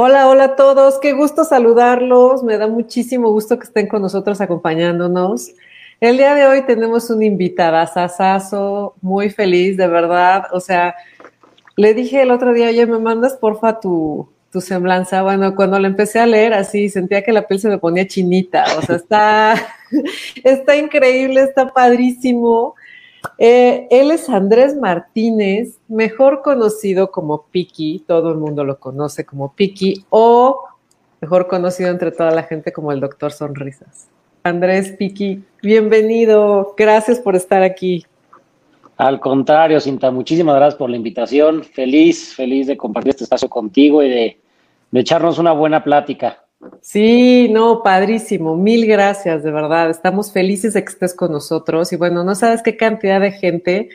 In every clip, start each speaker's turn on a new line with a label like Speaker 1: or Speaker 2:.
Speaker 1: Hola, hola a todos, qué gusto saludarlos, me da muchísimo gusto que estén con nosotros acompañándonos. El día de hoy tenemos un invitada, Sasazo, muy feliz, de verdad. O sea, le dije el otro día, oye, me mandas porfa tu, tu semblanza. Bueno, cuando la empecé a leer así, sentía que la piel se me ponía chinita. O sea, está, está increíble, está padrísimo. Eh, él es Andrés Martínez, mejor conocido como Piki, todo el mundo lo conoce como Piki, o mejor conocido entre toda la gente como el Doctor Sonrisas. Andrés Piki, bienvenido, gracias por estar aquí.
Speaker 2: Al contrario, Cinta, muchísimas gracias por la invitación. Feliz, feliz de compartir este espacio contigo y de, de echarnos una buena plática.
Speaker 1: Sí, no, padrísimo. Mil gracias, de verdad. Estamos felices de que estés con nosotros. Y bueno, no sabes qué cantidad de gente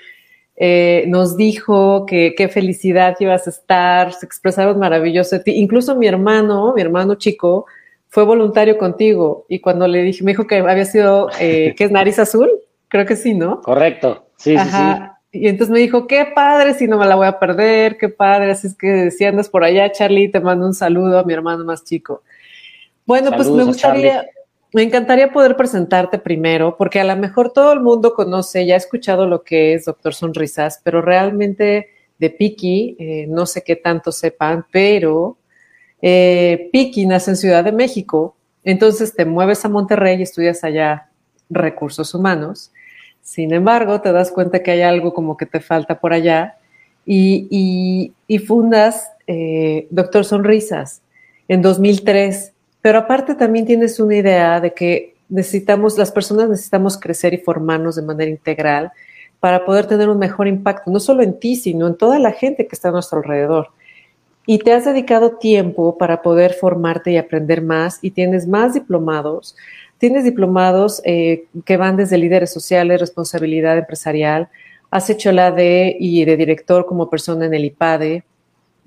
Speaker 1: eh, nos dijo que qué felicidad ibas a estar, se expresaron maravilloso de ti. Incluso mi hermano, mi hermano chico, fue voluntario contigo. Y cuando le dije, me dijo que había sido, eh, que es nariz azul, creo que sí, ¿no?
Speaker 2: Correcto, sí, sí, sí.
Speaker 1: Y entonces me dijo, qué padre, si no me la voy a perder, qué padre. Así es que si andas por allá, Charlie, te mando un saludo a mi hermano más chico. Bueno, pues me gustaría, me encantaría poder presentarte primero, porque a lo mejor todo el mundo conoce, ya ha escuchado lo que es Doctor Sonrisas, pero realmente de Piki, eh, no sé qué tanto sepan, pero eh, Piki nace en Ciudad de México, entonces te mueves a Monterrey y estudias allá recursos humanos. Sin embargo, te das cuenta que hay algo como que te falta por allá y, fundas eh, Doctor Sonrisas en 2003 pero aparte también tienes una idea de que necesitamos, las personas necesitamos crecer y formarnos de manera integral para poder tener un mejor impacto, no solo en ti, sino en toda la gente que está a nuestro alrededor. Y te has dedicado tiempo para poder formarte y aprender más y tienes más diplomados. Tienes diplomados eh, que van desde líderes sociales, responsabilidad empresarial. Has hecho la de y de director como persona en el IPADE.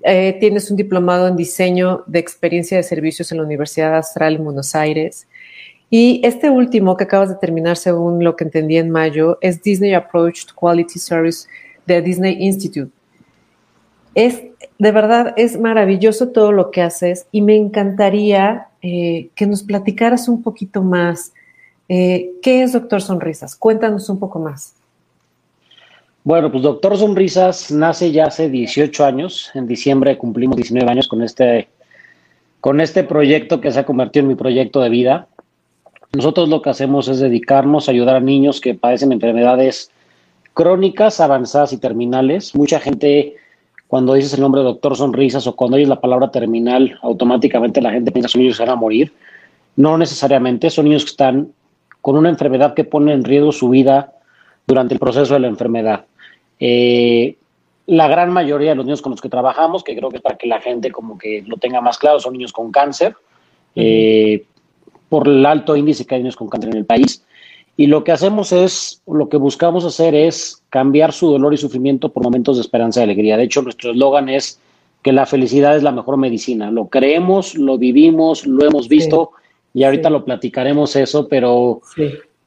Speaker 1: Eh, tienes un diplomado en diseño de experiencia de servicios en la Universidad Astral en Buenos Aires. Y este último que acabas de terminar, según lo que entendí en mayo, es Disney Approach to Quality Service de Disney Institute. Es, de verdad, es maravilloso todo lo que haces y me encantaría eh, que nos platicaras un poquito más. Eh, ¿Qué es Doctor Sonrisas? Cuéntanos un poco más.
Speaker 2: Bueno, pues Doctor Sonrisas nace ya hace 18 años. En diciembre cumplimos 19 años con este, con este proyecto que se ha convertido en mi proyecto de vida. Nosotros lo que hacemos es dedicarnos a ayudar a niños que padecen enfermedades crónicas, avanzadas y terminales. Mucha gente, cuando dices el nombre Doctor Sonrisas o cuando oyes la palabra terminal, automáticamente la gente piensa que son niños que van a morir. No necesariamente, son niños que están con una enfermedad que pone en riesgo su vida durante el proceso de la enfermedad. Eh, la gran mayoría de los niños con los que trabajamos, que creo que es para que la gente como que lo tenga más claro, son niños con cáncer, eh, por el alto índice que hay niños con cáncer en el país. Y lo que hacemos es, lo que buscamos hacer es cambiar su dolor y sufrimiento por momentos de esperanza y alegría. De hecho, nuestro eslogan es que la felicidad es la mejor medicina. Lo creemos, lo vivimos, lo hemos visto y ahorita lo platicaremos eso, pero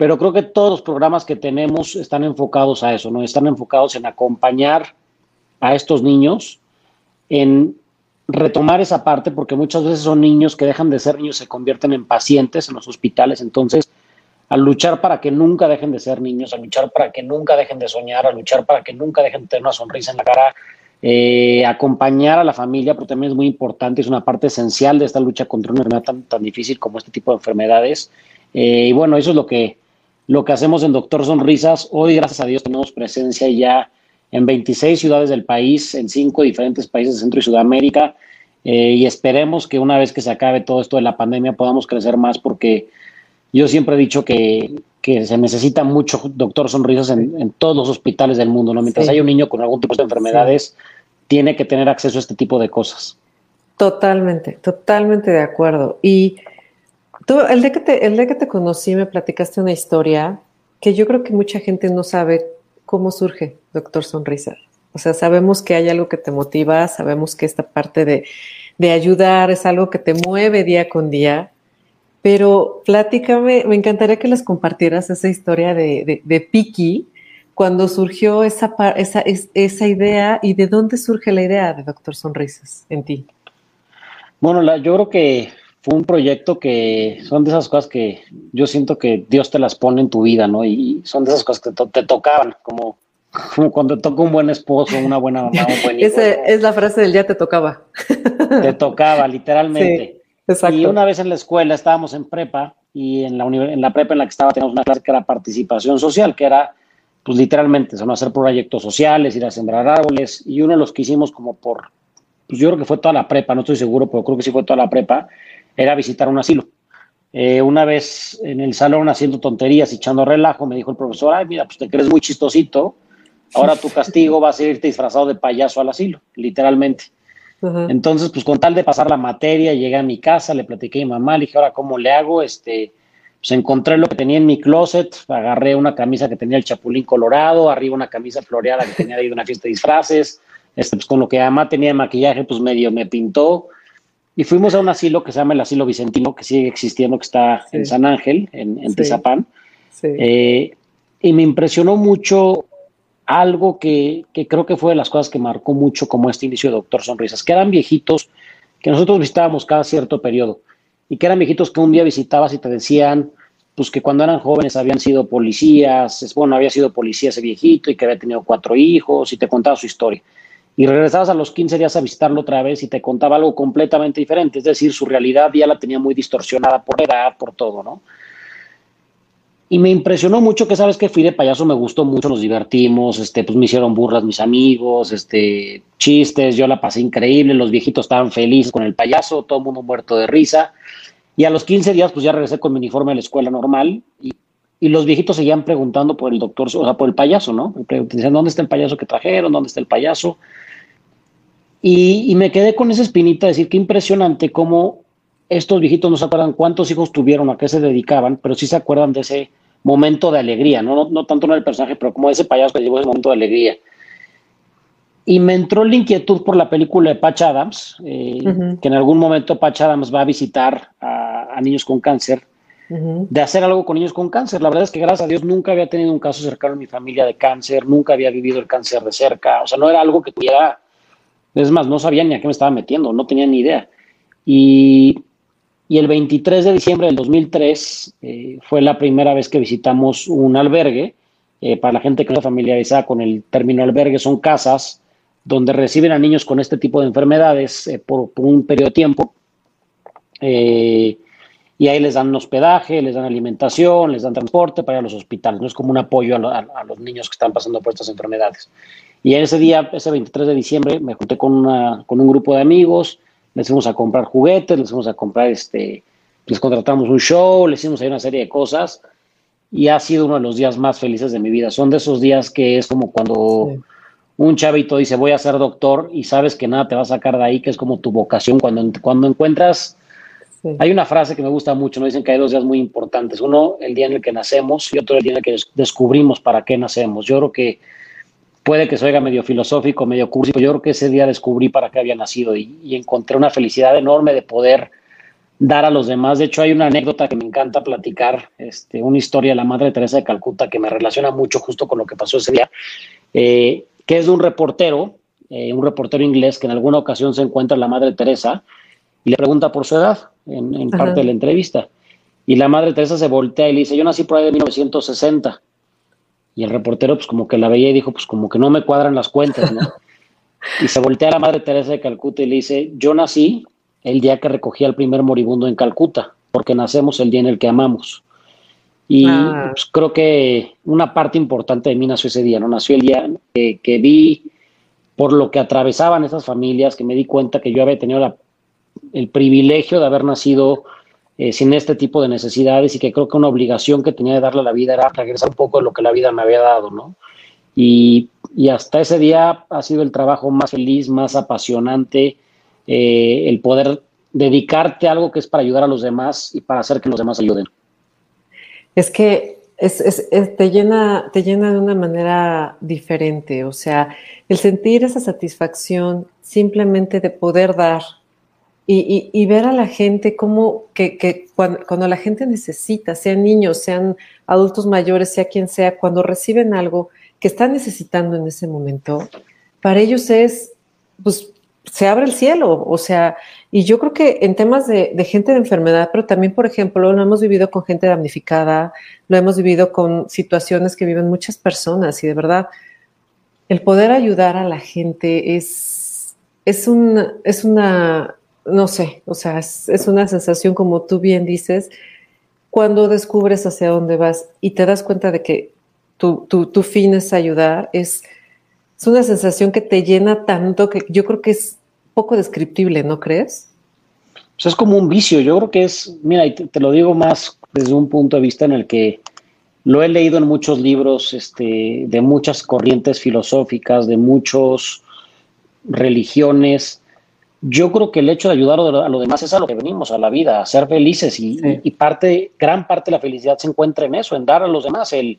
Speaker 2: pero creo que todos los programas que tenemos están enfocados a eso, ¿no? Están enfocados en acompañar a estos niños, en retomar esa parte, porque muchas veces son niños que dejan de ser niños, se convierten en pacientes en los hospitales, entonces, a luchar para que nunca dejen de ser niños, a luchar para que nunca dejen de soñar, a luchar para que nunca dejen de tener una sonrisa en la cara, eh, acompañar a la familia, porque también es muy importante, es una parte esencial de esta lucha contra una enfermedad tan, tan difícil como este tipo de enfermedades. Eh, y bueno, eso es lo que lo que hacemos en Doctor Sonrisas. Hoy, gracias a Dios, tenemos presencia ya en 26 ciudades del país, en cinco diferentes países de Centro y Sudamérica. Eh, y esperemos que una vez que se acabe todo esto de la pandemia podamos crecer más porque yo siempre he dicho que, se necesita mucho doctor sonrisas en, todos los hospitales del mundo. ¿no? Mientras haya un niño con algún tipo de enfermedades, tiene que tener acceso a este tipo de cosas.
Speaker 1: Totalmente, totalmente de acuerdo. Y el día, que te, conocí me platicaste una historia que yo creo que mucha gente no sabe cómo surge Doctor Sonrisa. O sea, sabemos que hay algo que te motiva, sabemos que esta parte de, ayudar es algo que te mueve día con día, pero platícame, me encantaría que les compartieras esa historia de, de, Piki, cuando surgió esa, esa idea y de dónde surge la idea de Doctor Sonrisas en ti.
Speaker 2: Bueno, yo creo que fue un proyecto que son de esas cosas que yo siento que Dios te las pone en tu vida, ¿no? Y son de esas cosas que te, tocaban, como, como, cuando te toca un buen esposo, una buena mamá, un buen hijo.
Speaker 1: Esa es la frase del día te tocaba.
Speaker 2: Te tocaba, literalmente. exacto. Y una vez en la escuela estábamos en prepa y en la, en la prepa en la que estaba teníamos una clase que era participación social, que era pues literalmente, son hacer proyectos sociales, ir a sembrar árboles, y uno de los que hicimos como por, pues yo creo que fue toda la prepa, no estoy seguro, pero creo que sí fue toda la prepa, era visitar un asilo. Eh, una vez en el salón haciendo tonterías y echando relajo, me dijo el profesor, ay, mira, pues te crees muy chistosito, ahora tu castigo va a ser irte disfrazado de payaso al asilo, literalmente. Entonces, pues con tal de pasar la materia, llegué a mi casa, le platiqué a mi mamá, le dije, ahora, ¿cómo le hago? Este, pues encontré lo que tenía en mi closet, agarré una camisa que tenía el chapulín colorado, arriba una camisa floreada que tenía ahí de una fiesta de disfraces, este, pues con lo que mamá tenía de maquillaje, pues medio me pintó, y fuimos a un asilo que se llama el Asilo Vicentino, que sigue existiendo, que está en San Ángel, en, en Tizapán. Eh, y me impresionó mucho algo que, que, creo que fue de las cosas que marcó mucho como este inicio de Doctor Sonrisas, que eran viejitos que nosotros visitábamos cada cierto periodo y que eran viejitos que un día visitabas y te decían pues que cuando eran jóvenes habían sido policías, bueno, había sido policía ese viejito y que había tenido cuatro hijos y te contaba su historia y regresabas a los 15 días a visitarlo otra vez y te contaba algo completamente diferente, es decir, su realidad ya la tenía muy distorsionada por edad, por todo, ¿no? Y me impresionó mucho que sabes que fui de payaso, me gustó mucho, nos divertimos, este, pues me hicieron burlas mis amigos, este, chistes, yo la pasé increíble, los viejitos estaban felices con el payaso, todo el mundo muerto de risa. Y a los 15 días, pues ya regresé con mi uniforme a la escuela normal y, y los viejitos seguían preguntando por el doctor, o sea, por el payaso, ¿no? Decían, ¿dónde está el payaso que trajeron? ¿Dónde está el payaso? Y, me quedé con esa espinita de decir qué impresionante cómo estos viejitos no se acuerdan cuántos hijos tuvieron, a qué se dedicaban, pero sí se acuerdan de ese momento de alegría, no, no, tanto en el personaje, pero como ese payaso que llevó ese momento de alegría. Y me entró la inquietud por la película de Patch Adams, eh, que en algún momento Patch Adams va a visitar a, niños con cáncer, de hacer algo con niños con cáncer. La verdad es que gracias a Dios nunca había tenido un caso cercano en mi familia de cáncer, nunca había vivido el cáncer de cerca, o sea, no era algo que tuviera es más, no sabía ni a qué me estaba metiendo, no tenía ni idea. Y, el 23 de diciembre del 2003 eh, fue la primera vez que visitamos un albergue. Eh, para la gente que no está familiarizada con el término albergue, son casas donde reciben a niños con este tipo de enfermedades eh, por, un periodo de tiempo. y ahí les dan hospedaje, les dan alimentación, les dan transporte para ir a los hospitales. No es como un apoyo a los niños que están pasando por estas enfermedades. Y ese día, ese 23 de diciembre, me junté con, una, con un grupo de amigos, les fuimos a comprar juguetes, les fuimos a comprar, este, les contratamos un show, les hicimos ahí una serie de cosas y ha sido uno de los días más felices de mi vida. Son de esos días que es como cuando un chavito dice voy a ser doctor y sabes que nada te va a sacar de ahí, que es como tu vocación. Cuando, cuando encuentras, hay una frase que me gusta mucho, me dicen que hay dos días muy importantes. Uno, el día en el que nacemos y otro, el día en el que descubrimos para qué nacemos. Yo creo que puede que se oiga medio filosófico, medio cursi, pero yo creo que ese día descubrí para qué había nacido y, encontré una felicidad enorme de poder dar a los demás. De hecho, hay una anécdota que me encanta platicar, este, una historia de la Madre Teresa de Calcuta que me relaciona mucho justo con lo que pasó ese día, eh, que es de un reportero, eh, un reportero inglés que en alguna ocasión se encuentra la Madre Teresa y le pregunta por su edad en, parte de la entrevista. Y la Madre Teresa se voltea y le dice, yo nací por ahí de 1960. Y el reportero, pues como que la veía y dijo, pues como que no me cuadran las cuentas, ¿no? y se voltea a la madre Teresa de Calcuta y le dice, yo nací el día que recogí al primer moribundo en Calcuta, porque nacemos el día en el que amamos. Y ah. pues, creo que una parte importante de mí nació ese día, ¿no? Nació el día que, vi por lo que atravesaban esas familias, que me di cuenta que yo había tenido el privilegio de haber nacido eh, sin este tipo de necesidades y que creo que una obligación que tenía de darle a la vida era regresar un poco de lo que la vida me había dado, ¿no? Y, hasta ese día ha sido el trabajo más feliz, más apasionante, eh, el poder dedicarte a algo que es para ayudar a los demás y para hacer que los demás ayuden.
Speaker 1: Es que te, llena, te llena de una manera diferente, o sea, el sentir esa satisfacción simplemente de poder dar y, ver a la gente como que, cuando, la gente necesita, sean niños, sean adultos mayores, sea quien sea, cuando reciben algo que están necesitando en ese momento, para ellos es, pues, se abre el cielo. O sea, y yo creo que en temas de, gente de enfermedad, pero también, por ejemplo, lo hemos vivido con gente damnificada, lo hemos vivido con situaciones que viven muchas personas y de verdad, el poder ayudar a la gente es, es, un, es una, no sé, o sea, es, una sensación como tú bien dices, cuando descubres hacia dónde vas y te das cuenta de que tu, tu fin es ayudar, es, es una sensación que te llena tanto que yo creo que es poco descriptible, ¿no crees?
Speaker 2: Pues es como un vicio, yo creo que es, mira, y te, lo digo más desde un punto de vista en el que lo he leído en muchos libros este, de muchas corrientes filosóficas, de muchas religiones. Yo creo que el hecho de ayudar a los demás es a lo que venimos, a la vida, a ser felices y, y, parte, gran parte de la felicidad se encuentra en eso, en dar a los demás. El,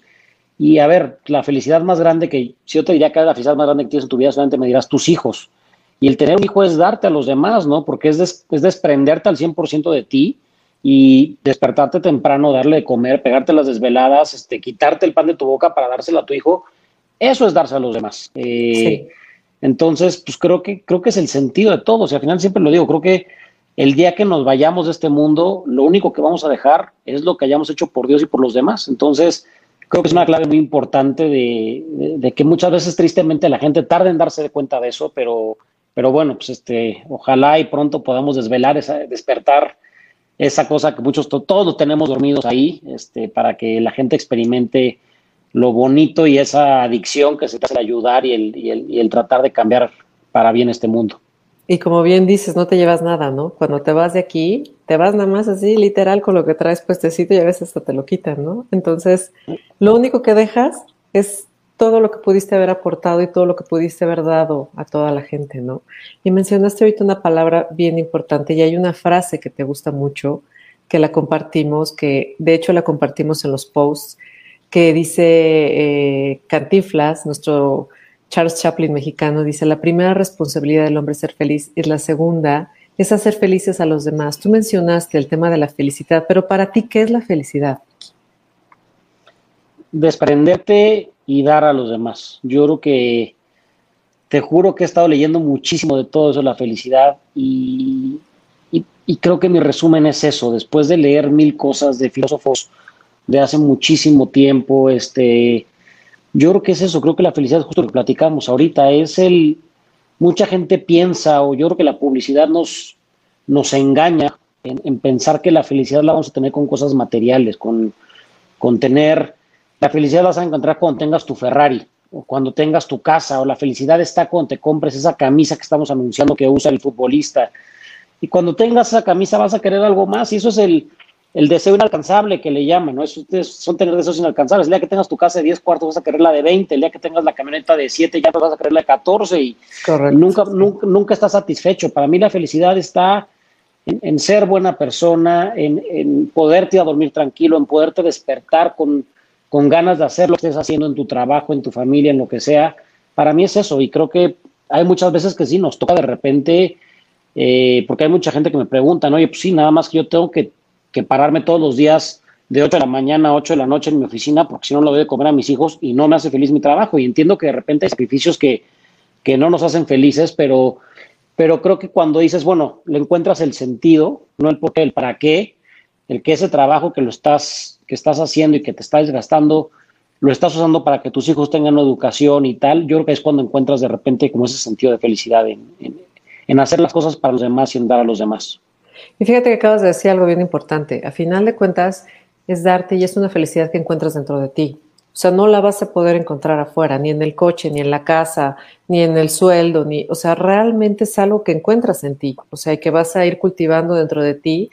Speaker 2: y a ver, la felicidad más grande que, si yo te diría que la felicidad más grande que tienes en tu vida, solamente me dirás tus hijos. Y el tener un hijo es darte a los demás, ¿no? Porque es, es desprenderte al 100% de ti y despertarte temprano, darle de comer, pegarte las desveladas, este, quitarte el pan de tu boca para dárselo a tu hijo. Eso es darse a los demás. Eh, entonces, pues creo que, creo que es el sentido de todo. O sea, al final siempre lo digo, creo que el día que nos vayamos de este mundo, lo único que vamos a dejar es lo que hayamos hecho por Dios y por los demás. Entonces, creo que es una clave muy importante de, de que muchas veces tristemente la gente tarda en darse de cuenta de eso, pero pero bueno, pues este, ojalá y pronto podamos desvelar, esa, despertar esa cosa que muchos, todos tenemos dormidos ahí, este, para que la gente experimente lo bonito y esa adicción que se te hace ayudar y el, y, el, y el tratar de cambiar para bien este mundo.
Speaker 1: Y como bien dices, no te llevas nada, ¿no? Cuando te vas de aquí, te vas nada más así, literal, con lo que traes puestecito y a veces hasta te lo quitan, ¿no? Entonces, lo único que dejas es todo lo que pudiste haber aportado y todo lo que pudiste haber dado a toda la gente, ¿no? Y mencionaste ahorita una palabra bien importante y hay una frase que te gusta mucho, que la compartimos, que de hecho la compartimos en los posts, que dice eh, Cantiflas, nuestro Charles Chaplin mexicano, dice, la primera responsabilidad del hombre es ser feliz y la segunda es hacer felices a los demás. Tú mencionaste el tema de la felicidad, pero para ti, ¿qué es la felicidad?
Speaker 2: Desprenderte y dar a los demás. Yo creo que te juro que he estado leyendo muchísimo de todo eso, la felicidad, y, y, creo que mi resumen es eso, después de leer mil cosas de filósofos de hace muchísimo tiempo, este, yo creo que es eso, creo que la felicidad, justo lo que platicamos ahorita, es el, mucha gente piensa, o yo creo que la publicidad nos, nos engaña en, en pensar que la felicidad la vamos a tener con cosas materiales, con, con tener la felicidad la vas a encontrar cuando tengas tu Ferrari o cuando tengas tu casa o la felicidad está cuando te compres esa camisa que estamos anunciando que usa el futbolista. Y cuando tengas esa camisa vas a querer algo más y eso es el, deseo inalcanzable que le llaman, ¿no? Eso son tener deseos inalcanzables. El día que tengas tu casa de 10 cuartos vas a querer la de 20, el día que tengas la camioneta de 7 ya vas a querer la de 14 y, nunca, nunca, nunca estás satisfecho. Para mí la felicidad está en, ser buena persona, en, en poderte ir a dormir tranquilo, en poderte despertar con con ganas de hacer lo que estés haciendo en tu trabajo, en tu familia, en lo que sea. Para mí es eso y creo que hay muchas veces que sí, nos toca de repente, eh, porque hay mucha gente que me pregunta, ¿no? oye, pues sí, nada más que yo tengo que, pararme todos los días de 8 de la mañana a 8 de la noche en mi oficina, porque si no lo voy a comer a mis hijos y no me hace feliz mi trabajo. Y entiendo que de repente hay sacrificios que, que no nos hacen felices, pero, pero creo que cuando dices, bueno, le encuentras el sentido, no el por qué, el para qué, el que ese trabajo que lo estás que estás haciendo y que te está desgastando, lo estás usando para que tus hijos tengan una educación y tal, yo creo que es cuando encuentras de repente como ese sentido de felicidad en, hacer las cosas para los demás y en dar a los demás.
Speaker 1: Y fíjate que acabas de decir algo bien importante. A final de cuentas, es darte y es una felicidad que encuentras dentro de ti. O sea, no la vas a poder encontrar afuera, ni en el coche, ni en la casa, ni en el sueldo, ni, o sea, realmente es algo que encuentras en ti. O sea, que vas a ir cultivando dentro de ti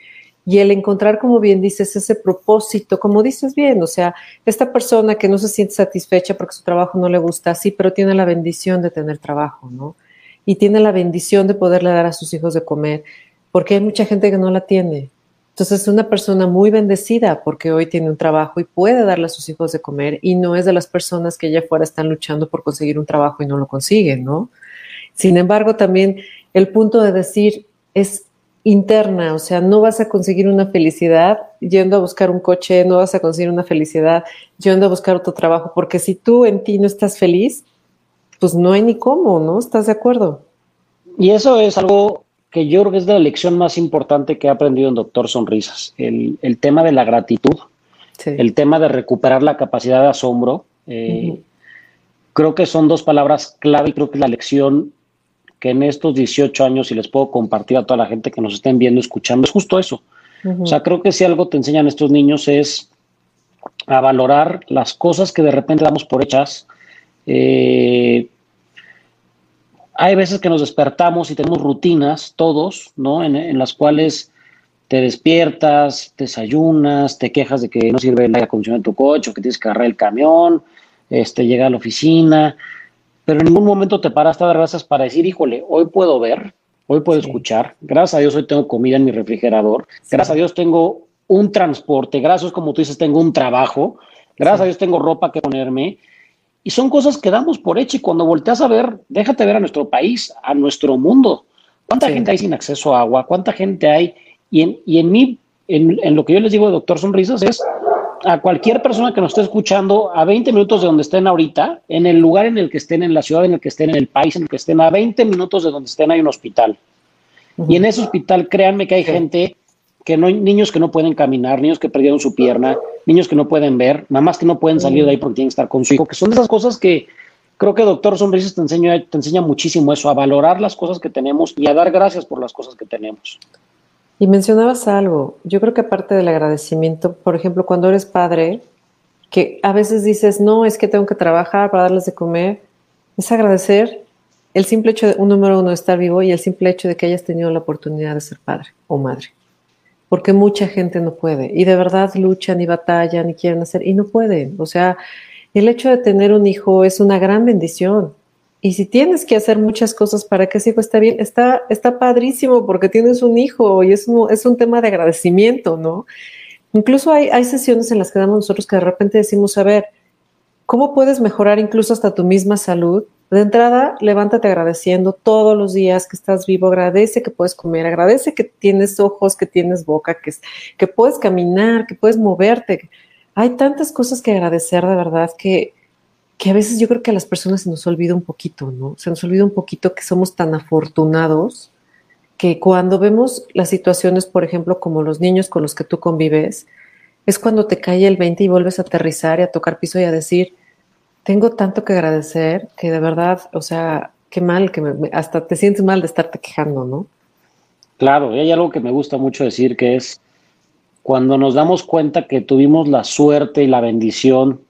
Speaker 1: y el encontrar, como bien dices, ese propósito, como dices bien, o sea, esta persona que no se siente satisfecha porque su trabajo no le gusta, sí, pero tiene la bendición de tener trabajo, ¿no? Y tiene la bendición de poderle dar a sus hijos de comer, porque hay mucha gente que no la tiene. Entonces es una persona muy bendecida porque hoy tiene un trabajo y puede darle a sus hijos de comer y no es de las personas que allá afuera están luchando por conseguir un trabajo y no lo consiguen, ¿no? Sin embargo, también el punto de decir es interna, o sea, no vas a conseguir una felicidad yendo a buscar un coche, no vas a conseguir una felicidad yendo a buscar otro trabajo, porque si tú en ti no estás feliz, pues no hay ni cómo, ¿no? ¿Estás de acuerdo?
Speaker 2: y eso es algo que yo creo que es la lección más importante que he aprendido en Doctor Sonrisas, el, tema de la gratitud, el tema de recuperar la capacidad de asombro. Eh, creo que son dos palabras clave y creo que la lección que en estos 18 años, y les puedo compartir a toda la gente que nos estén viendo, escuchando, es justo eso. O sea, creo que si algo te enseñan estos niños es a valorar las cosas que de repente damos por hechas. Eh, hay veces que nos despertamos y tenemos rutinas, todos, ¿no? En, las cuales te despiertas, desayunas, te quejas de que no sirve el aire acondicionado en tu coche, o que tienes que agarrar el camión, este, llega a la oficina, pero en ningún momento te paras a dar gracias para decir, híjole, hoy puedo ver, hoy puedo escuchar, gracias a Dios hoy tengo comida en mi refrigerador, gracias a Dios tengo un transporte, gracias a Dios, como tú dices, tengo un trabajo, gracias a Dios tengo ropa que ponerme, y son cosas que damos por hecho y cuando volteas a ver, déjate ver a nuestro país, a nuestro mundo. ¿Cuánta gente hay sin acceso a agua? ¿Cuánta gente hay? Y en, y en mí, en, en, lo que yo les digo, doctor Sonrisas, es a cualquier persona que nos esté escuchando a 20 minutos de donde estén ahorita, en el lugar en el que estén, en la ciudad en el que estén, en el país en el que estén, a 20 minutos de donde estén hay un hospital. Y en ese hospital, créanme que hay gente que no niños que no pueden caminar, niños que perdieron su pierna, niños que no pueden ver, mamás que no pueden salir de ahí porque tienen que estar con su hijo, que son esas cosas que creo que doctor Sonrisas te enseña, te enseña muchísimo eso, a valorar las cosas que tenemos y a dar gracias por las cosas que tenemos.
Speaker 1: Y mencionabas algo, yo creo que aparte del agradecimiento, por ejemplo, cuando eres padre, que a veces dices, no, es que tengo que trabajar para darles de comer, es agradecer el simple hecho de, un número uno, estar vivo y el simple hecho de que hayas tenido la oportunidad de ser padre o madre. Porque mucha gente no puede y de verdad luchan y batallan y quieren hacer y no pueden. O sea, el hecho de tener un hijo es una gran bendición. Y si tienes que hacer muchas cosas para que ese hijo esté bien, está, está padrísimo porque tienes un hijo y es un, es un tema de agradecimiento, ¿no? Incluso hay, hay sesiones en las que damos nosotros que de repente decimos, a ver, ¿cómo puedes mejorar incluso hasta tu misma salud? De entrada, levántate agradeciendo todos los días que estás vivo, agradece que puedes comer, agradece que tienes ojos, que tienes boca, que, que puedes caminar, que puedes moverte. Hay tantas cosas que agradecer de verdad que, que a veces yo creo que a las personas se nos olvida un poquito, ¿no? Se nos olvida un poquito que somos tan afortunados que cuando vemos las situaciones, por ejemplo, como los niños con los que tú convives, es cuando te cae el 20 y vuelves a aterrizar y a tocar piso y a decir, tengo tanto que agradecer que de verdad, o sea, qué mal, que hasta te sientes mal de estarte quejando, ¿no?
Speaker 2: Claro, y hay algo que me gusta mucho decir que es cuando nos damos cuenta que tuvimos la suerte y la bendición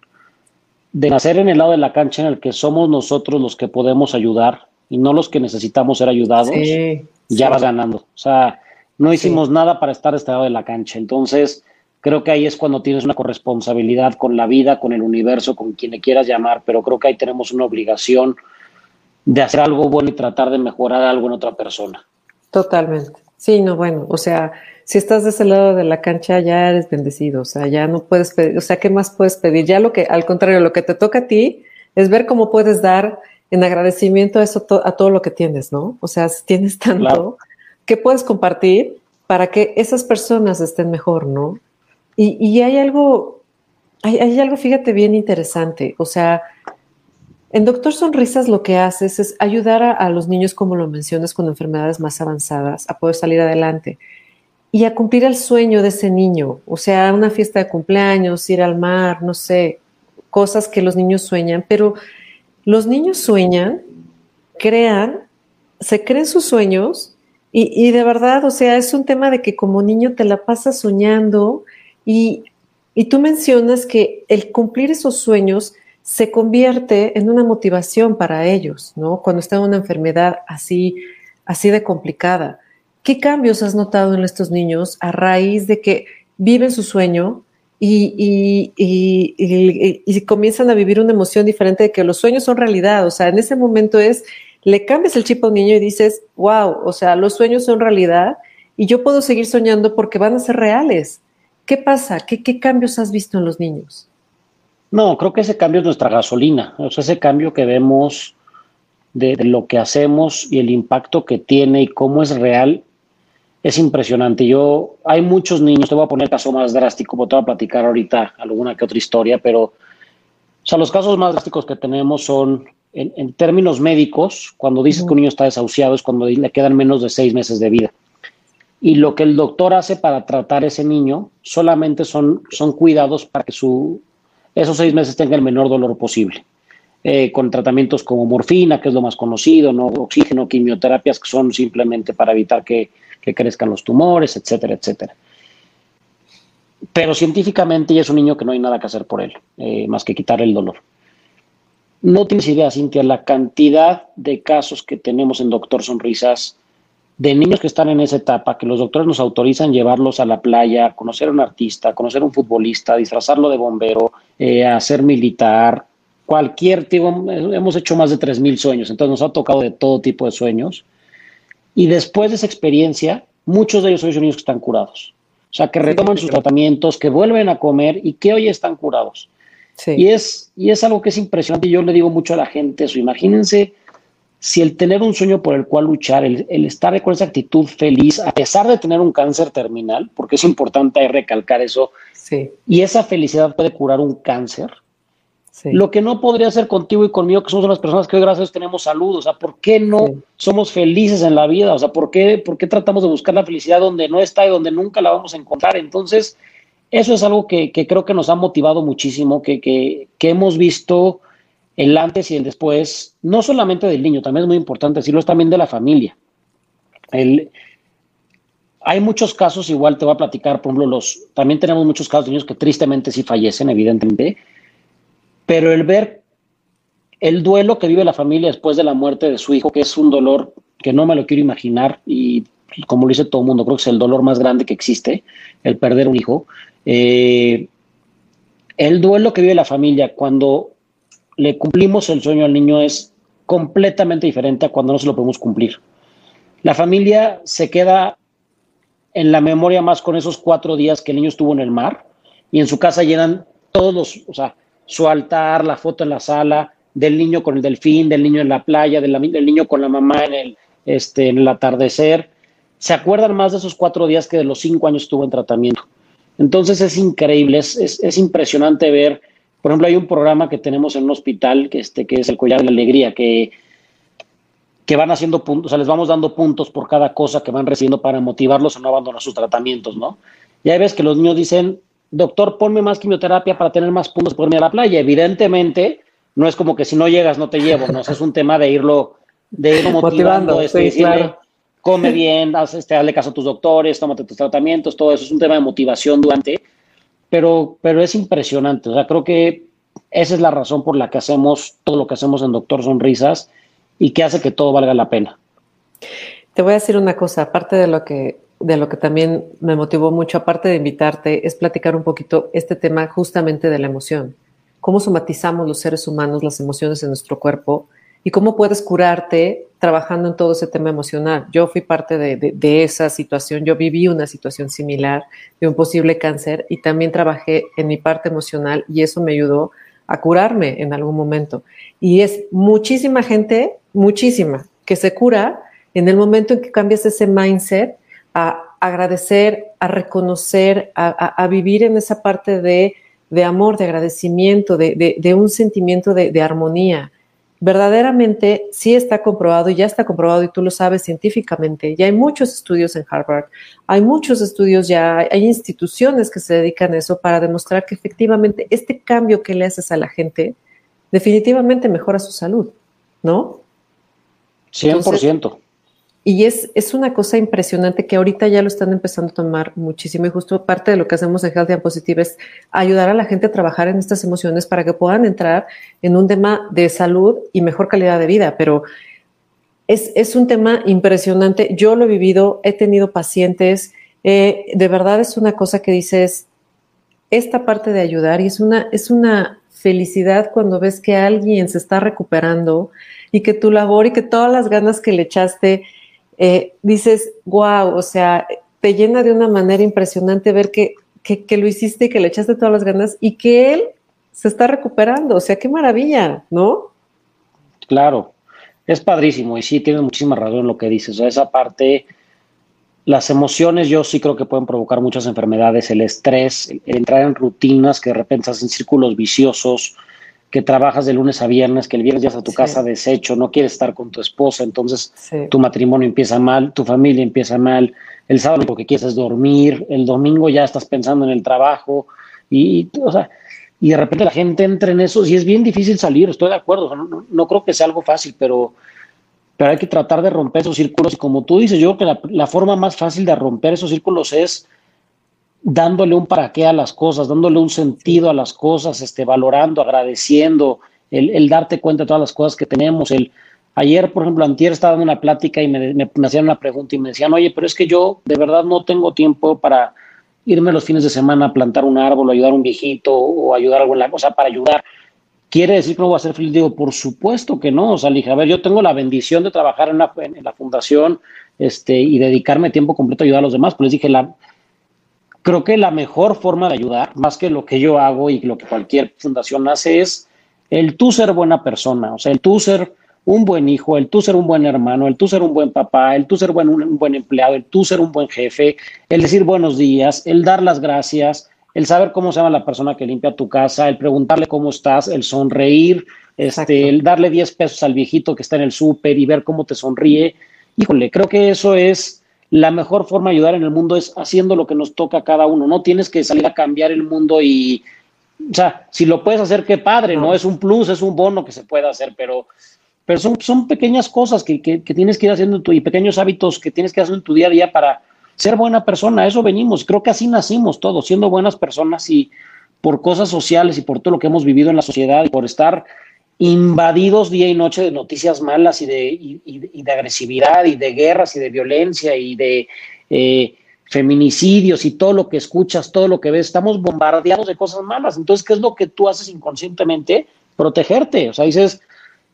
Speaker 2: de nacer en el lado de la cancha en el que somos nosotros los que podemos ayudar y no los que necesitamos ser ayudados, ya vas ganando. O sea, no hicimos nada para estar de este lado de la cancha. Entonces, creo que ahí es cuando tienes una corresponsabilidad con la vida, con el universo, con quien le quieras llamar, pero creo que ahí tenemos una obligación de hacer algo bueno y tratar de mejorar algo en otra persona.
Speaker 1: Totalmente. Sí, no, bueno, o sea, si estás de ese lado de la cancha, ya eres bendecido, o sea, ya no puedes pedir, o sea, ¿qué más puedes pedir? Ya lo que, al contrario, lo que te toca a ti es ver cómo puedes dar en agradecimiento a eso, a todo lo que tienes, ¿no? O sea, si tienes tanto, ¿qué puedes compartir para que esas personas estén mejor, ¿no? Y, y hay algo, hay, algo, fíjate, bien interesante, o sea, en Doctor Sonrisas lo que haces es ayudar a, los niños, como lo mencionas, con enfermedades más avanzadas, a poder salir adelante y a cumplir el sueño de ese niño, o sea, una fiesta de cumpleaños, ir al mar, no sé, cosas que los niños sueñan, pero los niños sueñan, crean, se creen sus sueños y, de verdad, o sea, es un tema de que como niño te la pasas soñando y, y tú mencionas que el cumplir esos sueños se convierte en una motivación para ellos, ¿no? Cuando están en una enfermedad así, así de complicada. ¿Qué cambios has notado en estos niños a raíz de que viven su sueño y, y, comienzan a vivir una emoción diferente de que los sueños son realidad? O sea, en ese momento es, le cambias el chip a un niño y dices, wow, o sea, los sueños son realidad y yo puedo seguir soñando porque van a ser reales. ¿Qué pasa? ¿Qué, qué cambios has visto en los niños?
Speaker 2: No, creo que ese cambio es nuestra gasolina, o sea, ese cambio que vemos de, lo que hacemos y el impacto que tiene y cómo es real es impresionante. Yo, hay muchos niños, te voy a poner el caso más drástico, te voy a platicar ahorita alguna que otra historia, pero, o sea, los casos más drásticos que tenemos son en, términos médicos, cuando dices que un niño está desahuciado es cuando le quedan menos de seis meses de vida. Y lo que el doctor hace para tratar ese niño solamente son, son cuidados para que su, esos seis meses tenga el menor dolor posible. Eh, con tratamientos como morfina, que es lo más conocido, ¿no? oxígeno, quimioterapias que son simplemente para evitar que, crezcan los tumores, etcétera, etcétera. Pero científicamente ya es un niño que no hay nada que hacer por él, eh, más que quitar el dolor. No tienes idea, Cintia, la cantidad de casos que tenemos en Doctor Sonrisas de niños que están en esa etapa, que los doctores nos autorizan llevarlos a la playa, conocer a un artista, conocer a un futbolista, disfrazarlo de bombero, eh, a ser militar, cualquier tipo, hemos hecho más de 3.000 sueños, entonces nos ha tocado de todo tipo de sueños. Y después de esa experiencia, muchos de ellos son niños que están curados. O sea, que retoman sus tratamientos, que vuelven a comer y que hoy están curados. Y, es, y es algo que es impresionante. Yo le digo mucho a la gente eso. Imagínense si el tener un sueño por el cual luchar, el, estar con esa actitud feliz, a pesar de tener un cáncer terminal, porque es importante recalcar eso, y esa felicidad puede curar un cáncer, lo que no podría ser contigo y conmigo, que somos unas personas que hoy gracias a Dios tenemos salud, o sea, ¿por qué no somos felices en la vida? O sea, ¿por qué, ¿por qué tratamos de buscar la felicidad donde no está y donde nunca la vamos a encontrar? Entonces, eso es algo que, creo que nos ha motivado muchísimo, que, que, hemos visto el antes y el después, no solamente del niño, también es muy importante decirlo, es también de la familia. El, hay muchos casos, igual te voy a platicar, por ejemplo, los, también tenemos muchos casos de niños que tristemente sí fallecen, evidentemente, pero el ver el duelo que vive la familia después de la muerte de su hijo, que es un dolor que no me lo quiero imaginar y como lo dice todo el mundo, creo que es el dolor más grande que existe, el perder un hijo. Eh, el duelo que vive la familia cuando le cumplimos el sueño al niño es completamente diferente a cuando no se lo podemos cumplir. La familia se queda en la memoria más con esos cuatro días que el niño estuvo en el mar y en su casa llenan todos los, o sea, su altar, la foto en la sala, del niño con el delfín, del niño en la playa, del, niño con la mamá en el, este, en el atardecer. Se acuerdan más de esos cuatro días que de los cinco años estuvo en tratamiento. Entonces es increíble, es, es, impresionante ver, por ejemplo, hay un programa que tenemos en un hospital que, este, que es el Collar de la Alegría, que, que van haciendo puntos, o sea, les vamos dando puntos por cada cosa que van recibiendo para motivarlos a no abandonar sus tratamientos, ¿no? Y hay veces que los niños dicen, doctor, ponme más quimioterapia para tener más puntos por irme a la playa. Evidentemente, no es como que si no llegas no te llevo, no es un tema de irlo, de irlo motivando, este, come bien, haz, este, hazle caso a tus doctores, tómate tus tratamientos, todo eso es un tema de motivación durante, pero, pero es impresionante, o sea, creo que esa es la razón por la que hacemos todo lo que hacemos en Doctor Sonrisas y que hace que todo valga la pena.
Speaker 1: Te voy a decir una cosa, aparte de lo que de lo que también me motivó mucho, aparte de invitarte, es platicar un poquito este tema justamente de la emoción. Cómo somatizamos los seres humanos las emociones en nuestro cuerpo y cómo puedes curarte trabajando en todo ese tema emocional. Yo fui parte de, de, esa situación, yo viví una situación similar de un posible cáncer y también trabajé en mi parte emocional y eso me ayudó a curarme en algún momento. Y es muchísima gente, muchísima, que se cura en el momento en que cambias ese mindset a agradecer, a reconocer, a, vivir en esa parte de, amor, de agradecimiento, de, un sentimiento de, armonía. Verdaderamente sí está comprobado, ya está comprobado y tú lo sabes científicamente. Ya hay muchos estudios en Harvard, hay muchos estudios ya, hay instituciones que se dedican a eso para demostrar que efectivamente este cambio que le haces a la gente definitivamente mejora su salud, ¿no?
Speaker 2: 100%.
Speaker 1: Y es, es una cosa impresionante que ahorita ya lo están empezando a tomar muchísimo y justo parte de lo que hacemos en Health and Positive es ayudar a la gente a trabajar en estas emociones para que puedan entrar en un tema de salud y mejor calidad de vida. Pero es, es un tema impresionante. Yo lo he vivido, he tenido pacientes. Eh, de verdad es una cosa que dices, esta parte de ayudar y es una, es una felicidad cuando ves que alguien se está recuperando y que tu labor y que todas las ganas que le echaste eh, dices, wow, o sea, te llena de una manera impresionante ver que, que, lo hiciste y que le echaste todas las ganas y que él se está recuperando. O sea, qué maravilla, ¿no?
Speaker 2: Claro, es padrísimo y sí, tienes muchísima razón en lo que dices. O sea, esa parte, las emociones yo sí creo que pueden provocar muchas enfermedades, el estrés, entrar en rutinas que de repente hacen círculos viciosos, que trabajas de lunes a viernes, que el viernes ya a tu casa deshecho, no quieres estar con tu esposa, entonces tu matrimonio empieza mal, tu familia empieza mal, el sábado lo que quieres es dormir, el domingo ya estás pensando en el trabajo y, o sea, y de repente la gente entra en eso y es bien difícil salir, estoy de acuerdo, no, creo que sea algo fácil, pero, pero hay que tratar de romper esos círculos y como tú dices, yo creo que la, la forma más fácil de romper esos círculos es dándole un para qué a las cosas, dándole un sentido a las cosas, este, valorando, agradeciendo, el, darte cuenta de todas las cosas que tenemos. El, ayer, por ejemplo, antier estaba dando una plática y me, me, hacían una pregunta y me decían, oye, pero es que yo de verdad no tengo tiempo para irme los fines de semana a plantar un árbol, ayudar a un viejito o ayudar a la cosa para ayudar. ¿Quiere decir que no voy a ser feliz? Digo, por supuesto que no. O sea, dije, a ver, yo tengo la bendición de trabajar en la, en la fundación este, y dedicarme tiempo completo a ayudar a los demás. Pues les dije, la, creo que la mejor forma de ayudar, más que lo que yo hago y lo que cualquier fundación hace, es el tú ser buena persona, o sea, el tú ser un buen hijo, el tú ser un buen hermano, el tú ser un buen papá, el tú ser buen, un, buen empleado, el tú ser un buen jefe, el decir buenos días, el dar las gracias, el saber cómo se llama la persona que limpia tu casa, el preguntarle cómo estás, el sonreír, este, el darle 10 pesos al viejito que está en el súper y ver cómo te sonríe. Híjole, creo que eso es la mejor forma de ayudar en el mundo es haciendo lo que nos toca a cada uno. No tienes que salir a cambiar el mundo y, o sea, si lo puedes hacer, qué padre, ¿no? Es un plus, es un bono que se puede hacer, pero, pero son, son pequeñas cosas que, que, tienes que ir haciendo tu, y pequeños hábitos que tienes que hacer en tu día a día para ser buena persona. eso venimos. Creo que así nacimos todos, siendo buenas personas y por cosas sociales y por todo lo que hemos vivido en la sociedad y por estar invadidos día y noche de noticias malas y de, de agresividad y de guerras y de violencia y de eh, feminicidios y todo lo que escuchas, todo lo que ves, estamos bombardeados de cosas malas. Entonces, ¿qué es lo que tú haces inconscientemente? Protegerte. O sea, dices,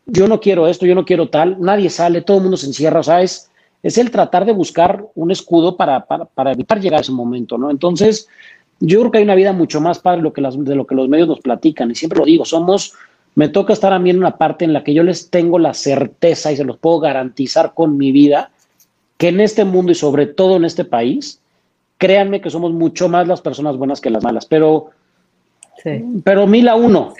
Speaker 2: yo no quiero esto, yo no quiero tal, nadie sale, todo el mundo se encierra. O sea, es, el tratar de buscar un escudo para, para, evitar llegar a ese momento, ¿no? Entonces, yo creo que hay una vida mucho más padre lo que las, de lo que los medios nos platican. Y siempre lo digo, somos me toca estar a mí en una parte en la que yo les tengo la certeza y se los puedo garantizar con mi vida que en este mundo y sobre todo en este país, créanme que somos mucho más las personas buenas que las malas, pero, pero mil a uno.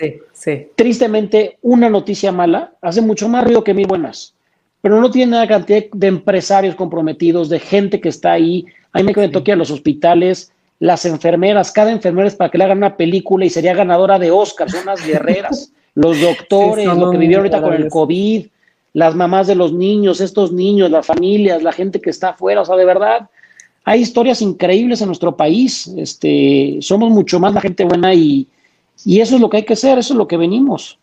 Speaker 2: Tristemente, una noticia mala hace mucho más ruido que mil buenas, pero no tiene nada cantidad de empresarios comprometidos, de gente que está ahí. A mí me toque a los hospitales, las enfermeras, cada enfermera es para que le hagan una película y sería ganadora de Oscar, son unas guerreras. los doctores, lo que vivieron ahorita con el COVID, las mamás de los niños, estos niños, las familias, la gente que está afuera, o sea, de verdad, hay historias increíbles en nuestro país, este, somos mucho más la gente buena y, y eso es lo que hay que hacer, eso es lo que venimos.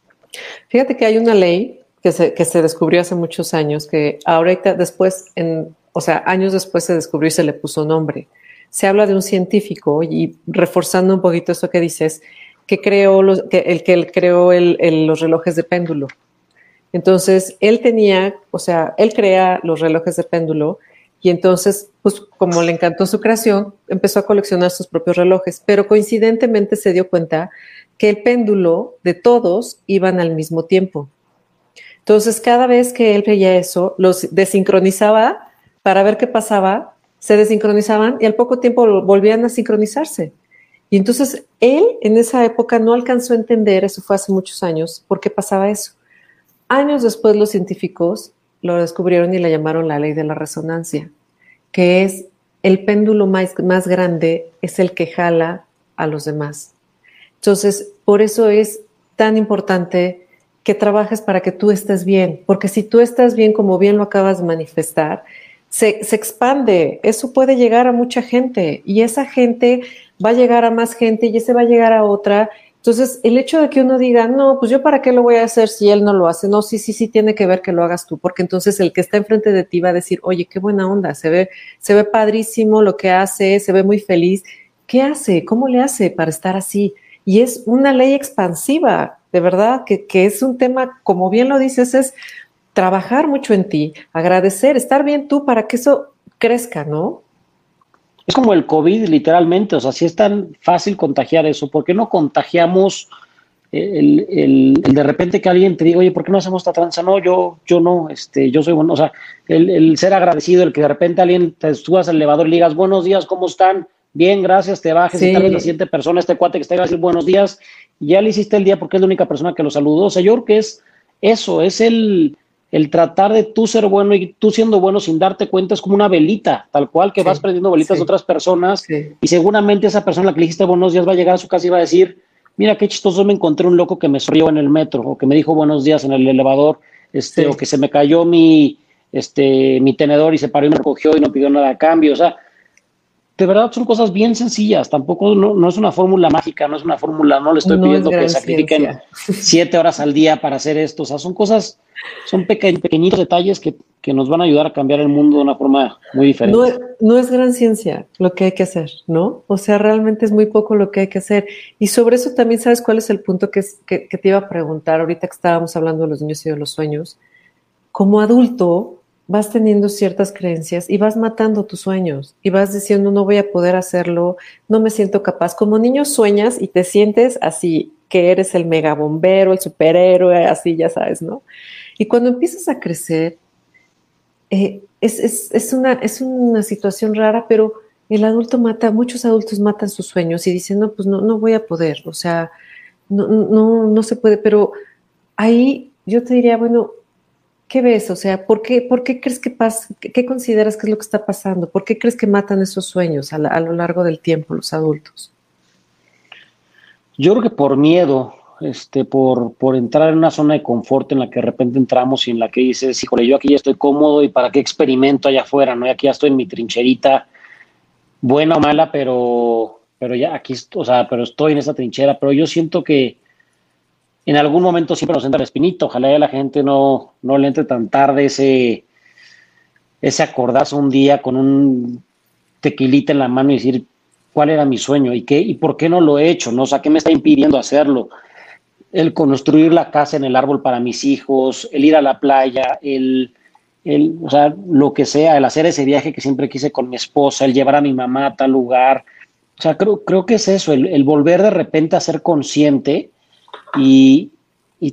Speaker 1: Fíjate que hay una ley que se, que se descubrió hace muchos años, que ahorita después, en, o sea, años después se descubrió y se le puso nombre. Se habla de un científico y reforzando un poquito esto que dices, que creó los, el que creó los relojes de péndulo. Entonces, él tenía, o sea, él crea los relojes de péndulo y entonces, pues como le encantó su creación, empezó a coleccionar sus propios relojes, pero coincidentemente se dio cuenta que el péndulo de todos iban al mismo tiempo. Entonces, cada vez que él veía eso, los desincronizaba para ver qué pasaba, se desincronizaban y al poco tiempo volvían a sincronizarse. Y entonces él en esa época no alcanzó a entender, eso fue hace muchos años, por qué pasaba eso. Años después los científicos lo descubrieron y le llamaron la ley de la resonancia, que es el péndulo más, grande es el que jala a los demás. Entonces, por eso es tan importante que trabajes para que tú estés bien, porque si tú estás bien, como bien lo acabas de manifestar, se, se, expande, eso puede llegar a mucha gente y esa gente va a llegar a más gente y ese va a llegar a otra. Entonces, el hecho de que uno diga, no, pues yo para qué lo voy a hacer si él no lo hace, no, sí, sí, sí, tiene que ver que lo hagas tú, porque entonces el que está enfrente de ti va a decir, oye, qué buena onda, se ve, se ve padrísimo lo que hace, se ve muy feliz. ¿Qué hace? ¿Cómo le hace para estar así? Y es una ley expansiva, de verdad, que, que es un tema, como bien lo dices, es trabajar mucho en ti, agradecer, estar bien tú para que eso crezca, ¿no?
Speaker 2: Es como el COVID, literalmente. O sea, si es tan fácil contagiar eso, ¿por qué no contagiamos el, de repente que alguien te diga, oye, ¿por qué no hacemos esta tranza? No, yo, yo no, este, yo soy bueno. O sea, el, ser agradecido, el que de repente alguien te subas al elevador y le digas, buenos días, ¿cómo están? bien, gracias, te bajes y tal vez la siguiente persona, este cuate que está a decir buenos días, ya le hiciste el día porque es la única persona que lo saludó. O sea, yo creo que es eso, es el, el tratar de tú ser bueno y tú siendo bueno sin darte cuenta, es como una velita, tal cual que vas prendiendo velitas de otras personas y seguramente esa persona a la que le dijiste buenos días va a llegar a su casa y va a decir, mira qué chistoso me encontré un loco que me sonrió en el metro o que me dijo buenos días en el elevador, este, o que se me cayó mi, este, mi tenedor y se paró y me recogió y no pidió nada a cambio. O sea, de verdad son cosas bien sencillas, tampoco no, es una fórmula mágica, no es una fórmula, no le estoy pidiendo que sacrifiquen siete horas al día para hacer esto, o sea, son cosas, son pequeñitos detalles que, nos van a ayudar a cambiar el mundo de una forma muy diferente.
Speaker 1: No, es gran ciencia lo que hay que hacer, ¿no? O sea, realmente es muy poco lo que hay que hacer. Y sobre eso también sabes cuál es el punto que, que te iba a preguntar ahorita que estábamos hablando de los niños y de los sueños. Como adulto, vas teniendo ciertas creencias y vas matando tus sueños y vas diciendo no voy a poder hacerlo, no me siento capaz. Como niño sueñas y te sientes así, que eres el mega bombero, el superhéroe, así ya sabes, ¿no? Y cuando empiezas a crecer, eh, es, una, es una situación rara, pero el adulto mata, muchos adultos matan sus sueños y dicen, no, pues no, no voy a poder, o sea, no, no, no se puede, pero ahí yo te diría, bueno, ¿Qué ves? O sea, ¿por qué, por qué crees que pasa? ¿Qué consideras que es lo que está pasando? ¿Por qué crees que matan esos sueños a, lo largo del tiempo los adultos?
Speaker 2: Yo creo que por miedo, este, por, por entrar en una zona de confort en la que de repente entramos y en la que dices, híjole, yo aquí ya estoy cómodo y para qué experimento allá afuera, ¿no? Y aquí ya estoy en mi trincherita, buena o mala, pero, pero ya aquí, o sea, pero estoy en esa trinchera, pero yo siento que en algún momento siempre nos entra el espinito. Ojalá ya la gente no, no le entre tan tarde ese, ese acordazo un día con un tequilita en la mano y decir cuál era mi sueño y qué y por qué no lo he hecho, ¿no? O sea, ¿qué me está impidiendo hacerlo? El construir la casa en el árbol para mis hijos, el ir a la playa, el, el, o sea, lo que sea, el hacer ese viaje que siempre quise con mi esposa, el llevar a mi mamá a tal lugar. O sea, creo, creo que es eso, el, el volver de repente a ser consciente y,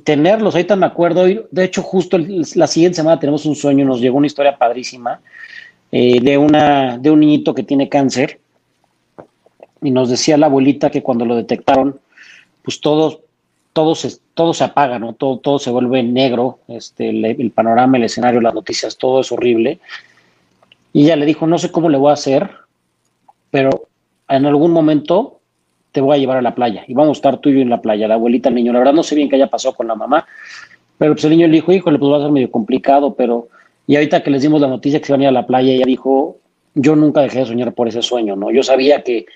Speaker 2: tenerlos. Ahorita me acuerdo, de hecho, justo la siguiente semana tenemos un sueño, nos llegó una historia padrísima eh, de, una, de un niñito que tiene cáncer. Y nos decía la abuelita que cuando lo detectaron, pues todo, todo, se, todo se apaga, ¿no? Todo, todo se vuelve negro, este, el, el panorama, el escenario, las noticias, todo es horrible. Y ella le dijo, no sé cómo le voy a hacer, pero en algún momento te voy a llevar a la playa y vamos a estar tú y yo en la playa, la abuelita, el niño. La verdad no sé bien qué haya pasado con la mamá, pero pues el niño le dijo, híjole, pues va a ser medio complicado, pero... Y ahorita que les dimos la noticia que se iban a ir a la playa, ella dijo, yo nunca dejé de soñar por ese sueño, ¿no? Yo sabía que,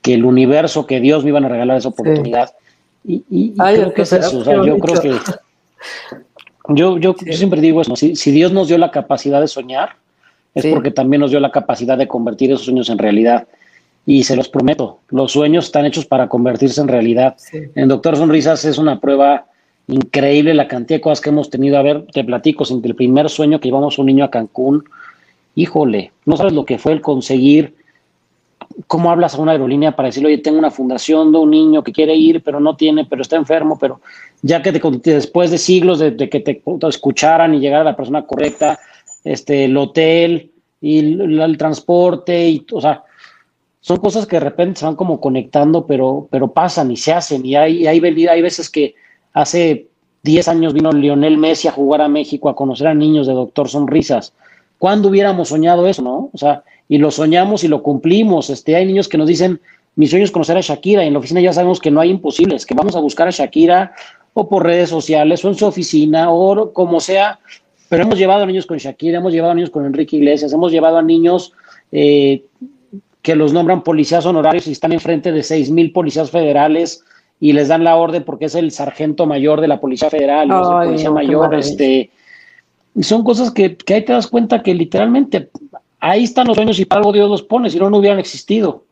Speaker 2: que el universo, que Dios me iban a regalar esa oportunidad. Y, y, creo que es eso, o sea, yo creo que... Yo, yo, yo siempre digo eso, si, si Dios nos dio la capacidad de soñar, es porque también nos dio la capacidad de convertir esos sueños en realidad y se los prometo, los sueños están hechos para convertirse en realidad. En Doctor Sonrisas es una prueba increíble la cantidad de cosas que hemos tenido. A ver, te platico, sin el primer sueño que llevamos un niño a Cancún, híjole, no sabes lo que fue el conseguir, cómo hablas a una aerolínea para decirle, oye, tengo una fundación de un niño que quiere ir, pero no tiene, pero está enfermo, pero ya que te, después de siglos de, que te, escucharan y llegar a la persona correcta, este, el hotel y el, el transporte y, o sea, son cosas que de repente se van como conectando, pero, pero pasan y se hacen. Y hay, hay, hay veces que hace 10 años vino Lionel Messi a jugar a México, a conocer a niños de Doctor Sonrisas. ¿Cuándo hubiéramos soñado eso, no? O sea, y lo soñamos y lo cumplimos. Este, hay niños que nos dicen, mi sueño es conocer a Shakira, y en la oficina ya sabemos que no hay imposibles, que vamos a buscar a Shakira o por redes sociales o en su oficina o como sea. Pero hemos llevado a niños con Shakira, hemos llevado a niños con Enrique Iglesias, hemos llevado a niños eh, que los nombran policías honorarios y están enfrente de seis mil policías federales y les dan la orden porque es el sargento mayor de la policía federal, es el policía mayor, este, y son cosas que, que ahí te das cuenta que literalmente ahí están los sueños y para algo Dios los pone, si no, no hubieran existido.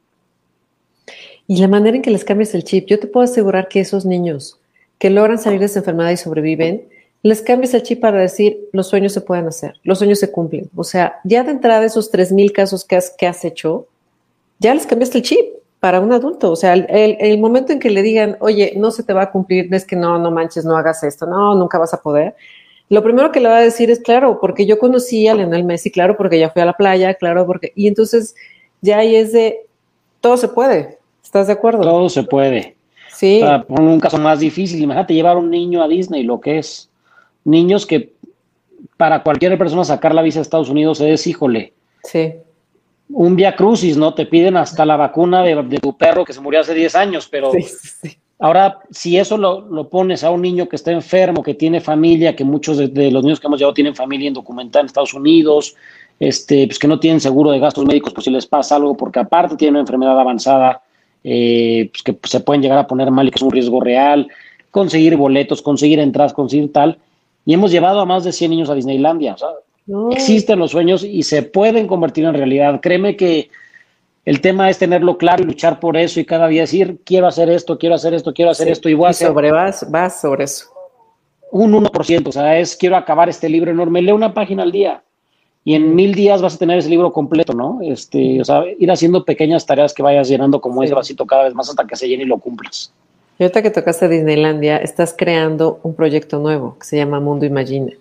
Speaker 1: Y la manera en que les cambias el chip, yo te puedo asegurar que esos niños que logran salir de esa enfermedad y sobreviven, les cambias el chip para decir, los sueños se pueden hacer, los sueños se cumplen. O sea, ya de entrada esos tres mil casos que has, que has hecho, ya les cambiaste el chip para un adulto. O sea, el, momento en que le digan, oye, no se te va a cumplir, es que no, no manches, no hagas esto, no, nunca vas a poder. Lo primero que le va a decir es, claro, porque yo conocí a Lionel Messi, claro, porque ya fui a la playa, claro, porque. Y entonces ya ahí es de, todo se puede. ¿Estás de acuerdo?
Speaker 2: Todo se puede.
Speaker 1: Sí.
Speaker 2: por un caso más difícil, imagínate llevar un niño a Disney, lo que es. Niños que para cualquier persona sacar la visa a Estados Unidos es, híjole.
Speaker 1: Sí.
Speaker 2: Un via crucis, ¿no? Te piden hasta la vacuna de, tu perro que se murió hace 10 años, pero sí, sí. ahora, si eso lo, pones a un niño que está enfermo, que tiene familia, que muchos de, los niños que hemos llevado tienen familia indocumentada en Estados Unidos, este, pues que no tienen seguro de gastos médicos por si les pasa algo, porque aparte tienen una enfermedad avanzada eh, pues que se pueden llegar a poner mal y que es un riesgo real, conseguir boletos, conseguir entradas, conseguir tal. Y hemos llevado a más de 100 niños a Disneylandia. Existen los sueños y se pueden convertir en realidad. Créeme que el tema es tenerlo claro y luchar por eso y cada día decir, quiero hacer esto, quiero hacer esto, quiero hacer esto y voy a hacer.
Speaker 1: Sobre vas, vas sobre eso.
Speaker 2: Un 1%, o sea, es quiero acabar este libro enorme. Lee una página al día y en mil días vas a tener ese libro completo, ¿no? Este, o sea, ir haciendo pequeñas tareas que vayas llenando como ese vasito cada vez más hasta que se llene y lo cumplas.
Speaker 1: Y ahorita que tocaste Disneylandia, estás creando un proyecto nuevo que se llama Mundo Imagina.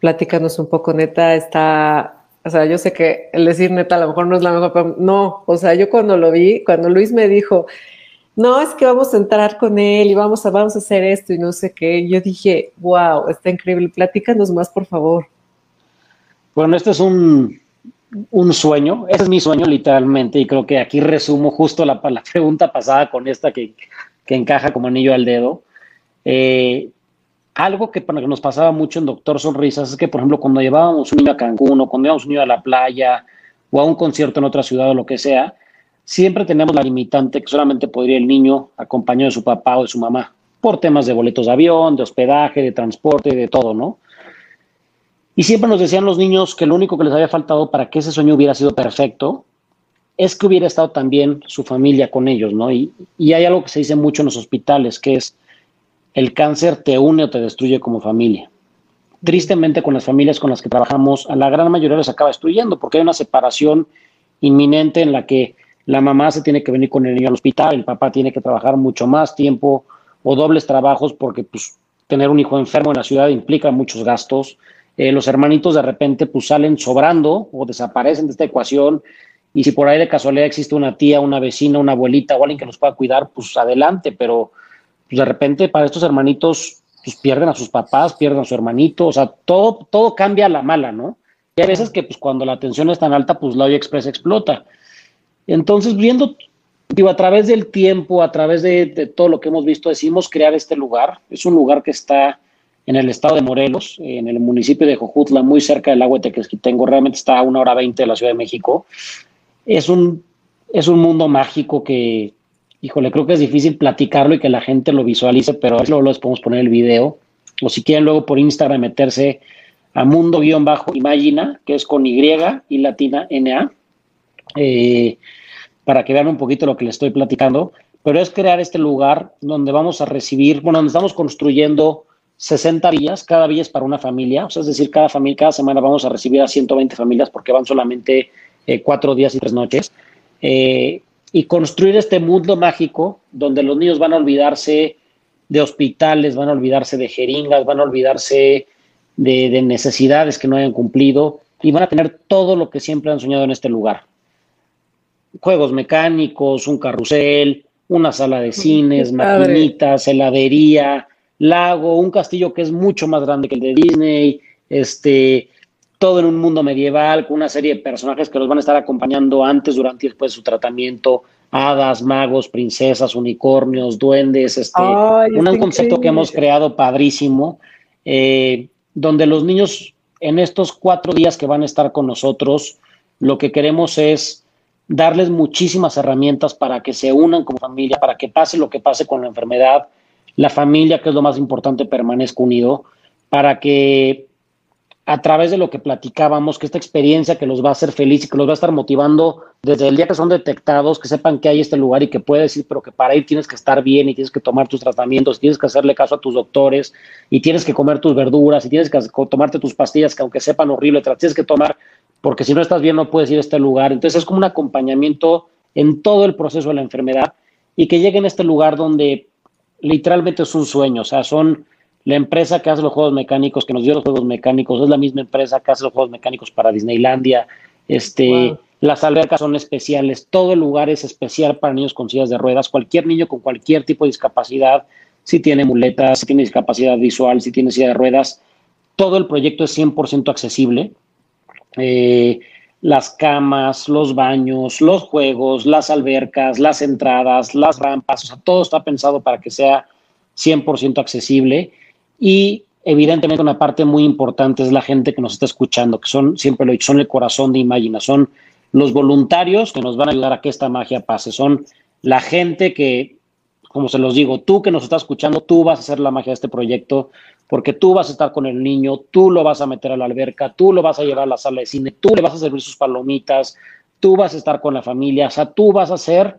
Speaker 1: Platícanos un poco, neta, está, o sea, yo sé que el decir neta a lo mejor no es la mejor, pero no, o sea, yo cuando lo vi, cuando Luis me dijo, no, es que vamos a entrar con él y vamos a, vamos a hacer esto y no sé qué, yo dije, wow, está increíble, platícanos más, por favor.
Speaker 2: Bueno, este es un, sueño, este es mi sueño literalmente, y creo que aquí resumo justo la, la pregunta pasada con esta que, encaja como anillo al dedo. Eh, algo que, nos pasaba mucho en Doctor Sonrisas es que, por ejemplo, cuando llevábamos un niño a Cancún o cuando llevábamos un niño a la playa o a un concierto en otra ciudad o lo que sea, siempre tenemos la limitante que solamente podría el niño acompañado de su papá o de su mamá, por temas de boletos de avión, de hospedaje, de transporte, de todo, ¿no? Y siempre nos decían los niños que lo único que les había faltado para que ese sueño hubiera sido perfecto es que hubiera estado también su familia con ellos, ¿no? Y, hay algo que se dice mucho en los hospitales, que es el cáncer te une o te destruye como familia. Tristemente con las familias con las que trabajamos, a la gran mayoría les acaba destruyendo porque hay una separación inminente en la que la mamá se tiene que venir con el niño al hospital, el papá tiene que trabajar mucho más tiempo o dobles trabajos porque pues, tener un hijo enfermo en la ciudad implica muchos gastos. Eh, los hermanitos de repente pues salen sobrando o desaparecen de esta ecuación y si por ahí de casualidad existe una tía, una vecina, una abuelita o alguien que los pueda cuidar, pues adelante, pero pues, de repente para estos hermanitos pues pierden a sus papás, pierden a su hermanito, o sea, todo, todo cambia a la mala, ¿no? Y hay veces que pues cuando la tensión es tan alta, pues la olla express explota. Entonces, viendo, digo, a través del tiempo, a través de, de todo lo que hemos visto, decidimos crear este lugar. Es un lugar que está en el estado de Morelos, en el municipio de Jojutla, muy cerca del lago de Tequesquitengo, realmente está a una hora veinte de la Ciudad de México. Es un, es un mundo mágico que, híjole, creo que es difícil platicarlo y que la gente lo visualice, pero luego les podemos poner el video. O si quieren luego por Instagram meterse a mundo-imagina, que es con Y y latina NA, eh, para que vean un poquito lo que les estoy platicando. Pero es crear este lugar donde vamos a recibir, bueno, donde estamos construyendo 60 villas, cada villa es para una familia, o sea, es decir, cada familia, cada semana vamos a recibir a 120 familias porque van solamente eh, cuatro días y tres noches. Eh, y construir este mundo mágico donde los niños van a olvidarse de hospitales, van a olvidarse de jeringas, van a olvidarse de, de necesidades que no hayan cumplido y van a tener todo lo que siempre han soñado en este lugar. Juegos mecánicos, un carrusel, una sala de cines, maquinitas, heladería, lago, un castillo que es mucho más grande que el de Disney, este, todo en un mundo medieval, con una serie de personajes que los van a estar acompañando antes, durante y después de su tratamiento, hadas, magos, princesas, unicornios, duendes, este, un concepto que hemos creado padrísimo, eh, donde los niños en estos cuatro días que van a estar con nosotros, lo que queremos es darles muchísimas herramientas para que se unan como familia, para que pase lo que pase con la enfermedad, la familia, que es lo más importante, permanezca unido, para que a través de lo que platicábamos, que esta experiencia que los va a hacer feliz y que los va a estar motivando desde el día que son detectados, que sepan que hay este lugar y que puedes ir, pero que para ir tienes que estar bien y tienes que tomar tus tratamientos, tienes que hacerle caso a tus doctores y tienes que comer tus verduras y tienes que tomarte tus pastillas que aunque sepan horrible, te las tienes que tomar porque si no estás bien no puedes ir a este lugar. Entonces es como un acompañamiento en todo el proceso de la enfermedad y que lleguen a este lugar donde literalmente es un sueño, o sea, son la empresa que hace los juegos mecánicos, que nos dio los juegos mecánicos, es la misma empresa que hace los juegos mecánicos para Disneylandia, este, Las albercas son especiales, todo el lugar es especial para niños con sillas de ruedas. Cualquier niño con cualquier tipo de discapacidad, si tiene muletas, si tiene discapacidad visual, si tiene silla de ruedas, todo el proyecto es 100% accesible. Eh, las camas, los baños, los juegos, las albercas, las entradas, las rampas, o sea, todo está pensado para que sea 100% accesible y evidentemente una parte muy importante es la gente que nos está escuchando, que son, siempre lo he dicho, son el corazón de Imagina, son los voluntarios que nos van a ayudar a que esta magia pase, son la gente que, como se los digo, tú que nos estás escuchando, tú vas a hacer la magia de este proyecto, porque tú vas a estar con el niño, tú lo vas a meter a la alberca, tú lo vas a llevar a la sala de cine, tú le vas a servir sus palomitas, tú vas a estar con la familia, o sea, tú vas a hacer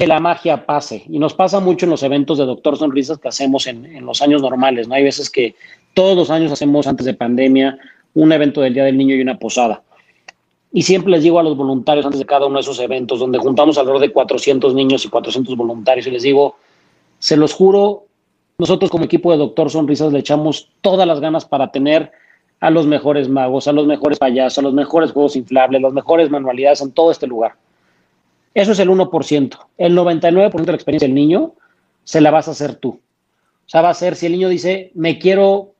Speaker 2: que la magia pase. Y nos pasa mucho en los eventos de Doctor Sonrisas que hacemos en, los años normales, ¿no? Hay veces que todos los años hacemos antes de pandemia un evento del Día del Niño y una posada. Y siempre les digo a los voluntarios antes de cada uno de esos eventos, donde juntamos alrededor de 400 niños y 400 voluntarios, y les digo, se los juro, nosotros como equipo de Doctor Sonrisas le echamos todas las ganas para tener a los mejores magos, a los mejores payasos, a los mejores juegos inflables, las mejores manualidades en todo este lugar. Eso es el 1%. El 99% de la experiencia del niño se la vas a hacer tú. O sea, va a ser si el niño dice, me quiero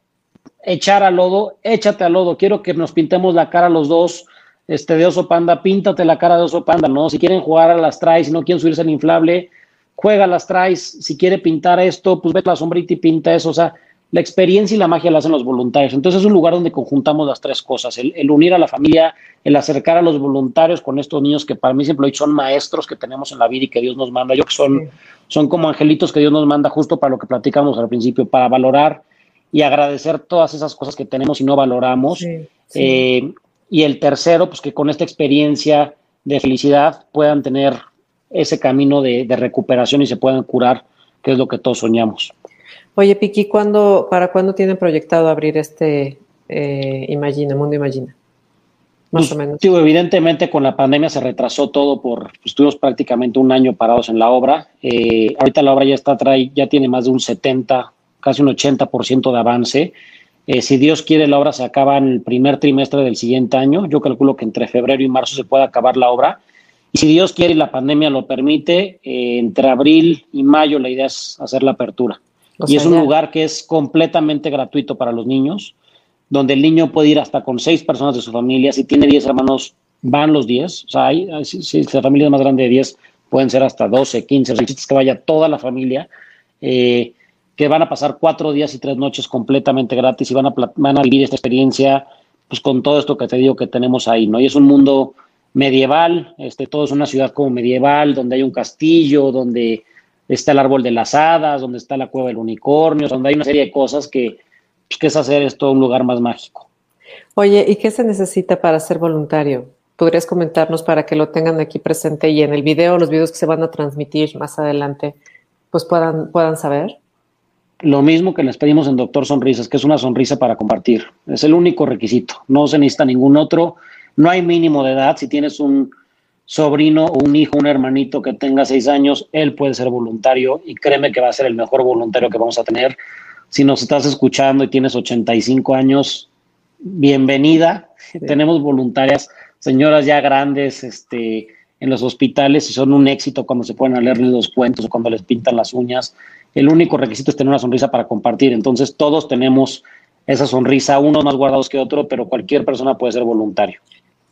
Speaker 2: echar al lodo, échate al lodo, quiero que nos pintemos la cara los dos este, de oso panda, píntate la cara de oso panda, ¿no? Si quieren jugar a las traes, si no quieren subirse al inflable, juega a las traes, si quiere pintar esto, pues vete la sombrita y pinta eso, o sea, la experiencia y la magia la hacen los voluntarios. Entonces es un lugar donde conjuntamos las tres cosas, el, unir a la familia, el acercar a los voluntarios con estos niños que para mí siempre son maestros que tenemos en la vida y que Dios nos manda. Yo que son, son como angelitos que Dios nos manda justo para lo que platicamos al principio, para valorar y agradecer todas esas cosas que tenemos y no valoramos. Eh, y el tercero, pues que con esta experiencia de felicidad puedan tener ese camino de, de recuperación y se puedan curar, que es lo que todos soñamos.
Speaker 1: Oye, Piqui, ¿cuándo, ¿para cuándo tienen proyectado abrir este eh, Imagina, Mundo Imagina?
Speaker 2: Más pues, o menos. evidentemente con la pandemia se retrasó todo por, pues, estuvimos prácticamente un año parados en la obra. Eh, ahorita la obra ya está, trae, ya tiene más de un 70, casi un 80% de avance. Eh, si Dios quiere, la obra se acaba en el primer trimestre del siguiente año. Yo calculo que entre febrero y marzo se puede acabar la obra. Y si Dios quiere y la pandemia lo permite, entre abril y mayo la idea es hacer la apertura y es un lugar que es completamente gratuito para los niños, donde el niño puede ir hasta con seis personas de su familia. Si tiene diez hermanos, van los diez. O sea, hay, si, la familia es más grande de diez, pueden ser hasta doce, quince. que vaya toda la familia. Eh, que van a pasar cuatro días y tres noches completamente gratis y van a, van a vivir esta experiencia pues con todo esto que te digo que tenemos ahí, ¿no? Y es un mundo medieval, este, todo es una ciudad como medieval, donde hay un castillo, donde está el árbol de las hadas, donde está la cueva del unicornio, donde hay una serie de cosas que, pues, que es hacer esto un lugar más mágico.
Speaker 1: Oye, ¿y qué se necesita para ser voluntario? ¿Podrías comentarnos para que lo tengan aquí presente y en el video, los videos que se van a transmitir más adelante, pues puedan, puedan saber?
Speaker 2: Lo mismo que les pedimos en Doctor Sonrisas, que es una sonrisa para compartir. Es el único requisito. No se necesita ningún otro. No hay mínimo de edad. Si tienes un, sobrino o un hijo, un hermanito que tenga seis años, él puede ser voluntario y créeme que va a ser el mejor voluntario que vamos a tener. Si nos estás escuchando y tienes 85 años, bienvenida. Tenemos voluntarias, señoras ya grandes, este, en los hospitales y son un éxito cuando se pueden leerles los cuentos o cuando les pintan las uñas. El único requisito es tener una sonrisa para compartir. Entonces todos tenemos esa sonrisa, unos más guardados que otro, pero cualquier persona puede ser voluntario.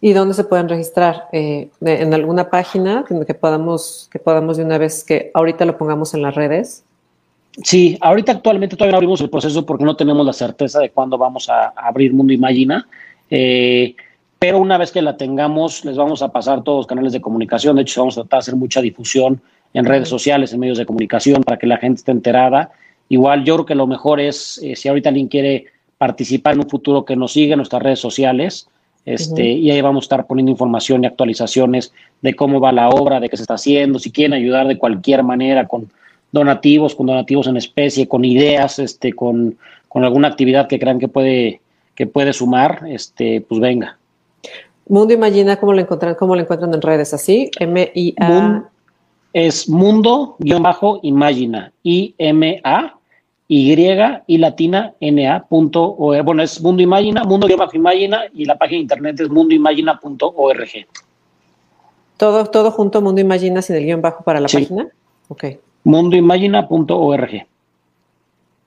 Speaker 1: ¿Y dónde se pueden registrar? Eh, ¿En alguna página que podamos, que podamos de una vez que ahorita lo pongamos en las redes?
Speaker 2: Sí, ahorita actualmente todavía no abrimos el proceso porque no tenemos la certeza de cuándo vamos a, abrir Mundo Imagina. Eh, pero una vez que la tengamos, les vamos a pasar todos los canales de comunicación. De hecho, vamos a tratar de hacer mucha difusión en redes sociales, en medios de comunicación, para que la gente esté enterada. Igual, yo creo que lo mejor es, eh, si ahorita alguien quiere participar en un futuro, que nos siga en nuestras redes sociales. Este, Y ahí vamos a estar poniendo información y actualizaciones de cómo va la obra, de qué se está haciendo, si quieren ayudar de cualquier manera con donativos, con donativos en especie, con ideas, este, con, alguna actividad que crean que puede, que puede sumar, este, pues venga.
Speaker 1: Mundo Imagina, ¿cómo lo encuentran, cómo lo encuentran en redes? ¿Así? M-I-A.
Speaker 2: Es mundo-imagina, I-M-A y y latina na punto bueno es mundo imagina mundo imagina y la página de internet es mundoimagina.org
Speaker 1: Todo, todo junto, Mundo Imagina, sin el guion bajo para la página.
Speaker 2: Ok. Mundoimagina.org.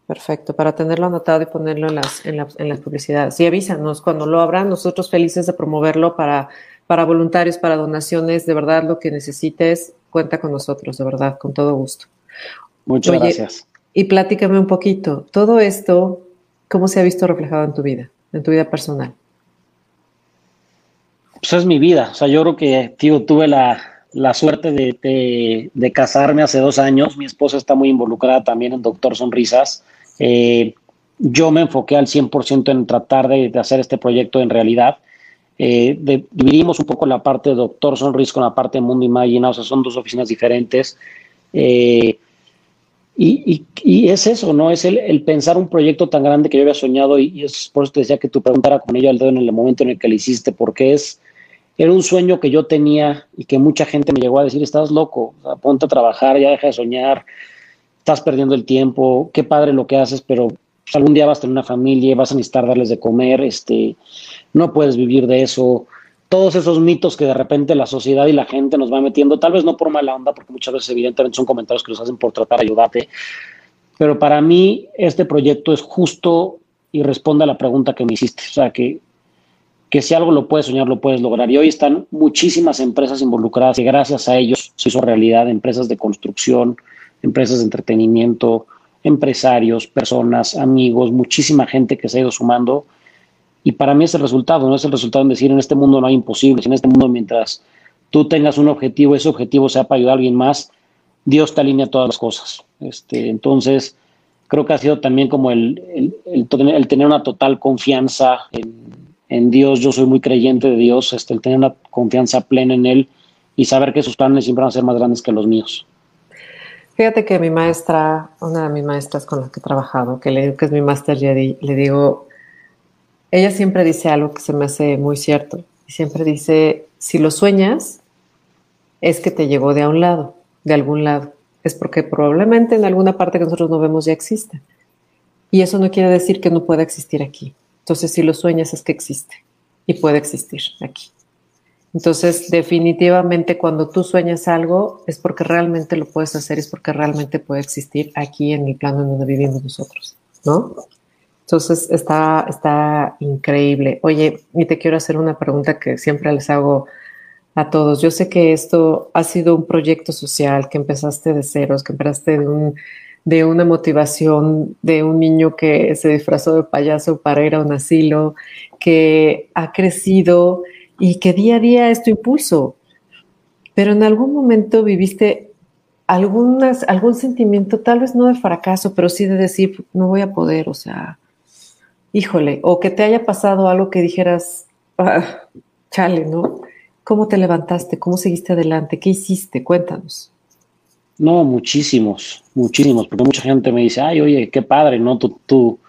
Speaker 1: Perfecto, para tenerlo anotado y ponerlo en las, en, en las publicidades. Y avísanos cuando lo abran, nosotros felices de promoverlo para, para voluntarios, para donaciones, de verdad lo que necesites, cuenta con nosotros, de verdad, con todo gusto.
Speaker 2: Muchas gracias.
Speaker 1: Y platícame un poquito, todo esto, ¿cómo se ha visto reflejado en tu vida, en tu vida personal?
Speaker 2: Pues es mi vida, o sea, yo creo que, tío, tuve la, suerte de, casarme hace dos años, mi esposa está muy involucrada también en Doctor Sonrisas. Eh, yo me enfoqué al 100% en tratar de, hacer este proyecto en realidad. Eh, dividimos un poco la parte de Doctor Sonrisas con la parte de Mundo Imagina, o sea, son dos oficinas diferentes. Eh, y, es eso, ¿no? Es el, pensar un proyecto tan grande que yo había soñado y, es por eso te decía que tu pregunta era con ello al dedo en el momento en el que lo hiciste, porque es, era un sueño que yo tenía y que mucha gente me llegó a decir, estás loco, ponte a trabajar, ya deja de soñar, estás perdiendo el tiempo, qué padre lo que haces, pero pues, algún día vas a tener una familia, vas a necesitar darles de comer, este, no puedes vivir de eso todos esos mitos que de repente la sociedad y la gente nos va metiendo, tal vez no por mala onda, porque muchas veces evidentemente son comentarios que los hacen por tratar de ayudarte, pero para mí este proyecto es justo y responde a la pregunta que me hiciste, o sea, que, que si algo lo puedes soñar, lo puedes lograr. Y hoy están muchísimas empresas involucradas y gracias a ellos se hizo realidad, empresas de construcción, empresas de entretenimiento, empresarios, personas, amigos, muchísima gente que se ha ido sumando y para mí es el resultado, no es el resultado en decir en este mundo no hay imposibles, en este mundo mientras tú tengas un objetivo, ese objetivo sea para ayudar a alguien más, Dios te alinea todas las cosas. Este, entonces, creo que ha sido también como el, el, tener una total confianza en, Dios, yo soy muy creyente de Dios, este, el tener una confianza plena en Él y saber que sus planes siempre van a ser más grandes que los míos.
Speaker 1: Fíjate que mi maestra, una de mis maestras con las que he trabajado, que le digo que es mi master Jedi, le digo, ella siempre dice algo que se me hace muy cierto. Siempre dice, si lo sueñas, es que te llegó de a un lado, de algún lado. Es porque probablemente en alguna parte que nosotros no vemos ya existe. Y eso no quiere decir que no pueda existir aquí. Entonces, si lo sueñas, es que existe y puede existir aquí. Entonces, definitivamente cuando tú sueñas algo es porque realmente lo puedes hacer, es porque realmente puede existir aquí en el plano en donde vivimos nosotros, ¿no? Entonces está, está increíble. Oye, y te quiero hacer una pregunta que siempre les hago a todos. Yo sé que esto ha sido un proyecto social, que empezaste de ceros, que empezaste de, un, de una motivación de un niño que se disfrazó de payaso para ir a un asilo, que ha crecido y que día a día es tu impulso. Pero en algún momento viviste algunas, algún sentimiento, tal vez no de fracaso, pero sí de decir, no voy a poder, o sea, híjole, o que te haya pasado algo que dijeras, ah, chale, ¿no? ¿Cómo te levantaste? ¿Cómo seguiste adelante? ¿Qué hiciste? Cuéntanos.
Speaker 2: No, muchísimos, muchísimos, porque mucha gente me dice, ay, oye, qué padre, ¿no? Tu, tu,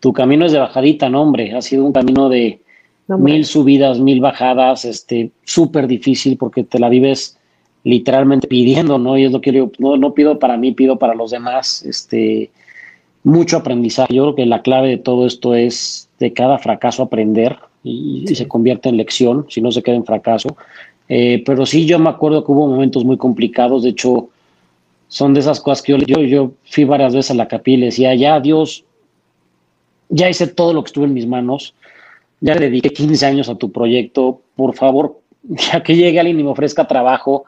Speaker 2: tu camino es de bajadita, no, hombre, ha sido un camino de mil subidas, mil bajadas, este, súper difícil porque te la vives literalmente pidiendo, ¿no? Y es lo que yo no, no pido para mí, pido para los demás, este, mucho aprendizaje. Yo creo que la clave de todo esto es de cada fracaso aprender y, se convierte en lección, si no se queda en fracaso. Eh, pero sí, yo me acuerdo que hubo momentos muy complicados. De hecho, son de esas cosas que yo, yo, fui varias veces a la capilla y le decía, ya Dios, ya hice todo lo que estuvo en mis manos, ya le dediqué 15 años a tu proyecto, por favor, ya que llegue alguien y me ofrezca trabajo,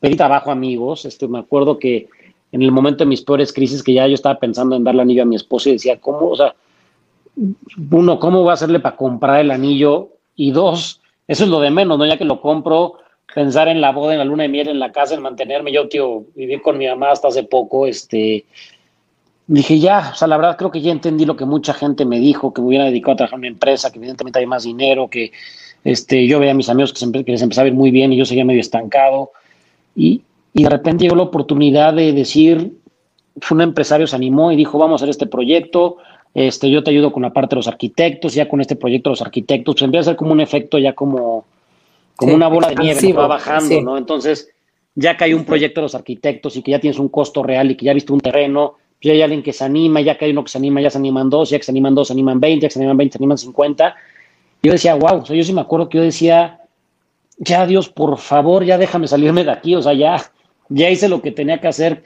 Speaker 2: pedí trabajo amigos. Este, me acuerdo que en el momento de mis peores crisis que ya yo estaba pensando en darle anillo a mi esposo y decía, ¿cómo? O sea, uno, ¿cómo voy a hacerle para comprar el anillo? Y dos, eso es lo de menos, ¿no? Ya que lo compro, pensar en la boda, en la luna de miel, en la casa, en mantenerme. Yo, tío, viví con mi mamá hasta hace poco, este... Dije, ya, o sea, la verdad creo que ya entendí lo que mucha gente me dijo, que me hubiera dedicado a trabajar en una empresa, que evidentemente hay más dinero, que este, yo veía a mis amigos que, que les empezaba a ir muy bien y yo seguía medio estancado. Y, y de repente llegó la oportunidad de decir, un empresario se animó y dijo, vamos a hacer este proyecto, este, yo te ayudo con la parte de los arquitectos, ya con este proyecto de los arquitectos, pues empieza a ser como un efecto ya como, como una bola de nieve que va bajando, ¿no? Entonces, ya que hay un proyecto de los arquitectos y que ya tienes un costo real y que ya viste un terreno, pues ya hay alguien que se anima, ya que hay uno que se anima, ya se animan dos, ya que se animan dos, se animan 20, ya que se animan 20, se animan 50. Yo decía, wow, o sea, yo sí me acuerdo que yo decía, ya Dios, por favor, ya déjame salirme de aquí, o sea, ya, ya hice lo que tenía que hacer.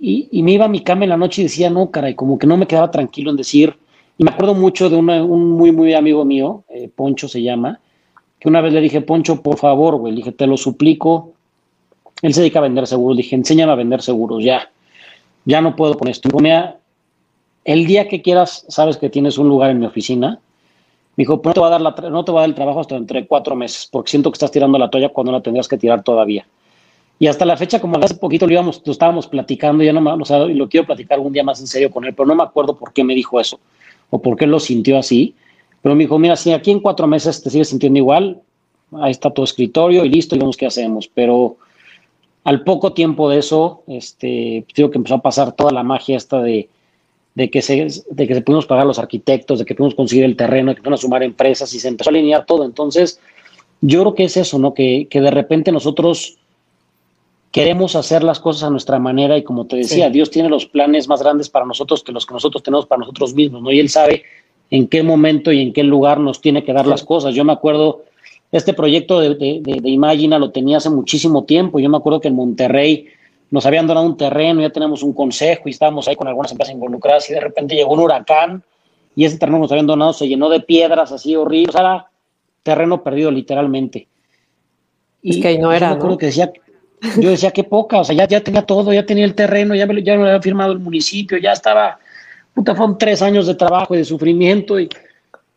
Speaker 2: Y, me iba a mi cama en la noche y decía, no, caray, como que no me quedaba tranquilo en decir, y me acuerdo mucho de un muy, muy amigo mío, eh, Poncho se llama, que una vez le dije, Poncho, por favor, güey, le dije, te lo suplico. Él se dedica a vender seguros, le dije, enséñame a vender seguros, ya, ya no puedo con esto. Y me el día que quieras, sabes que tienes un lugar en mi oficina. Me dijo, no te va a dar, la, no te va a dar el trabajo hasta entre cuatro meses, porque siento que estás tirando la toalla cuando la tendrías que tirar todavía. Y hasta la fecha, como hace poquito lo, íbamos, lo estábamos platicando, ya no me, o sea, lo quiero platicar un día más en serio con él, pero no me acuerdo por qué me dijo eso o por qué lo sintió así. Pero me dijo, mira, si aquí en cuatro meses te sigues sintiendo igual, ahí está tu escritorio y listo, y vemos qué hacemos. Pero al poco tiempo de eso, este, digo que empezó a pasar toda la magia esta de, de que se, de que se pudimos pagar los arquitectos, de que pudimos conseguir el terreno, de que pudimos sumar empresas y se empezó a alinear todo. Entonces, yo creo que es eso, ¿no? Que, que de repente nosotros queremos hacer las cosas a nuestra manera y como te decía, Dios tiene los planes más grandes para nosotros que los que nosotros tenemos para nosotros mismos, ¿no? Y Él sabe en qué momento y en qué lugar nos tiene que dar las cosas. Yo me acuerdo, este proyecto de, de, Imagina lo tenía hace muchísimo tiempo. Yo me acuerdo que en Monterrey nos habían donado un terreno, ya tenemos un consejo y estábamos ahí con algunas empresas involucradas y de repente llegó un huracán y ese terreno que nos habían donado se llenó de piedras así horribles. O sea, era terreno perdido literalmente.
Speaker 1: Y es que ahí no era.
Speaker 2: Yo me acuerdo que decía, yo decía, qué poca, o sea, ya, ya tenía todo, ya tenía el terreno, ya me, ya me lo había firmado el municipio, ya estaba, puta, fueron tres años de trabajo y de sufrimiento y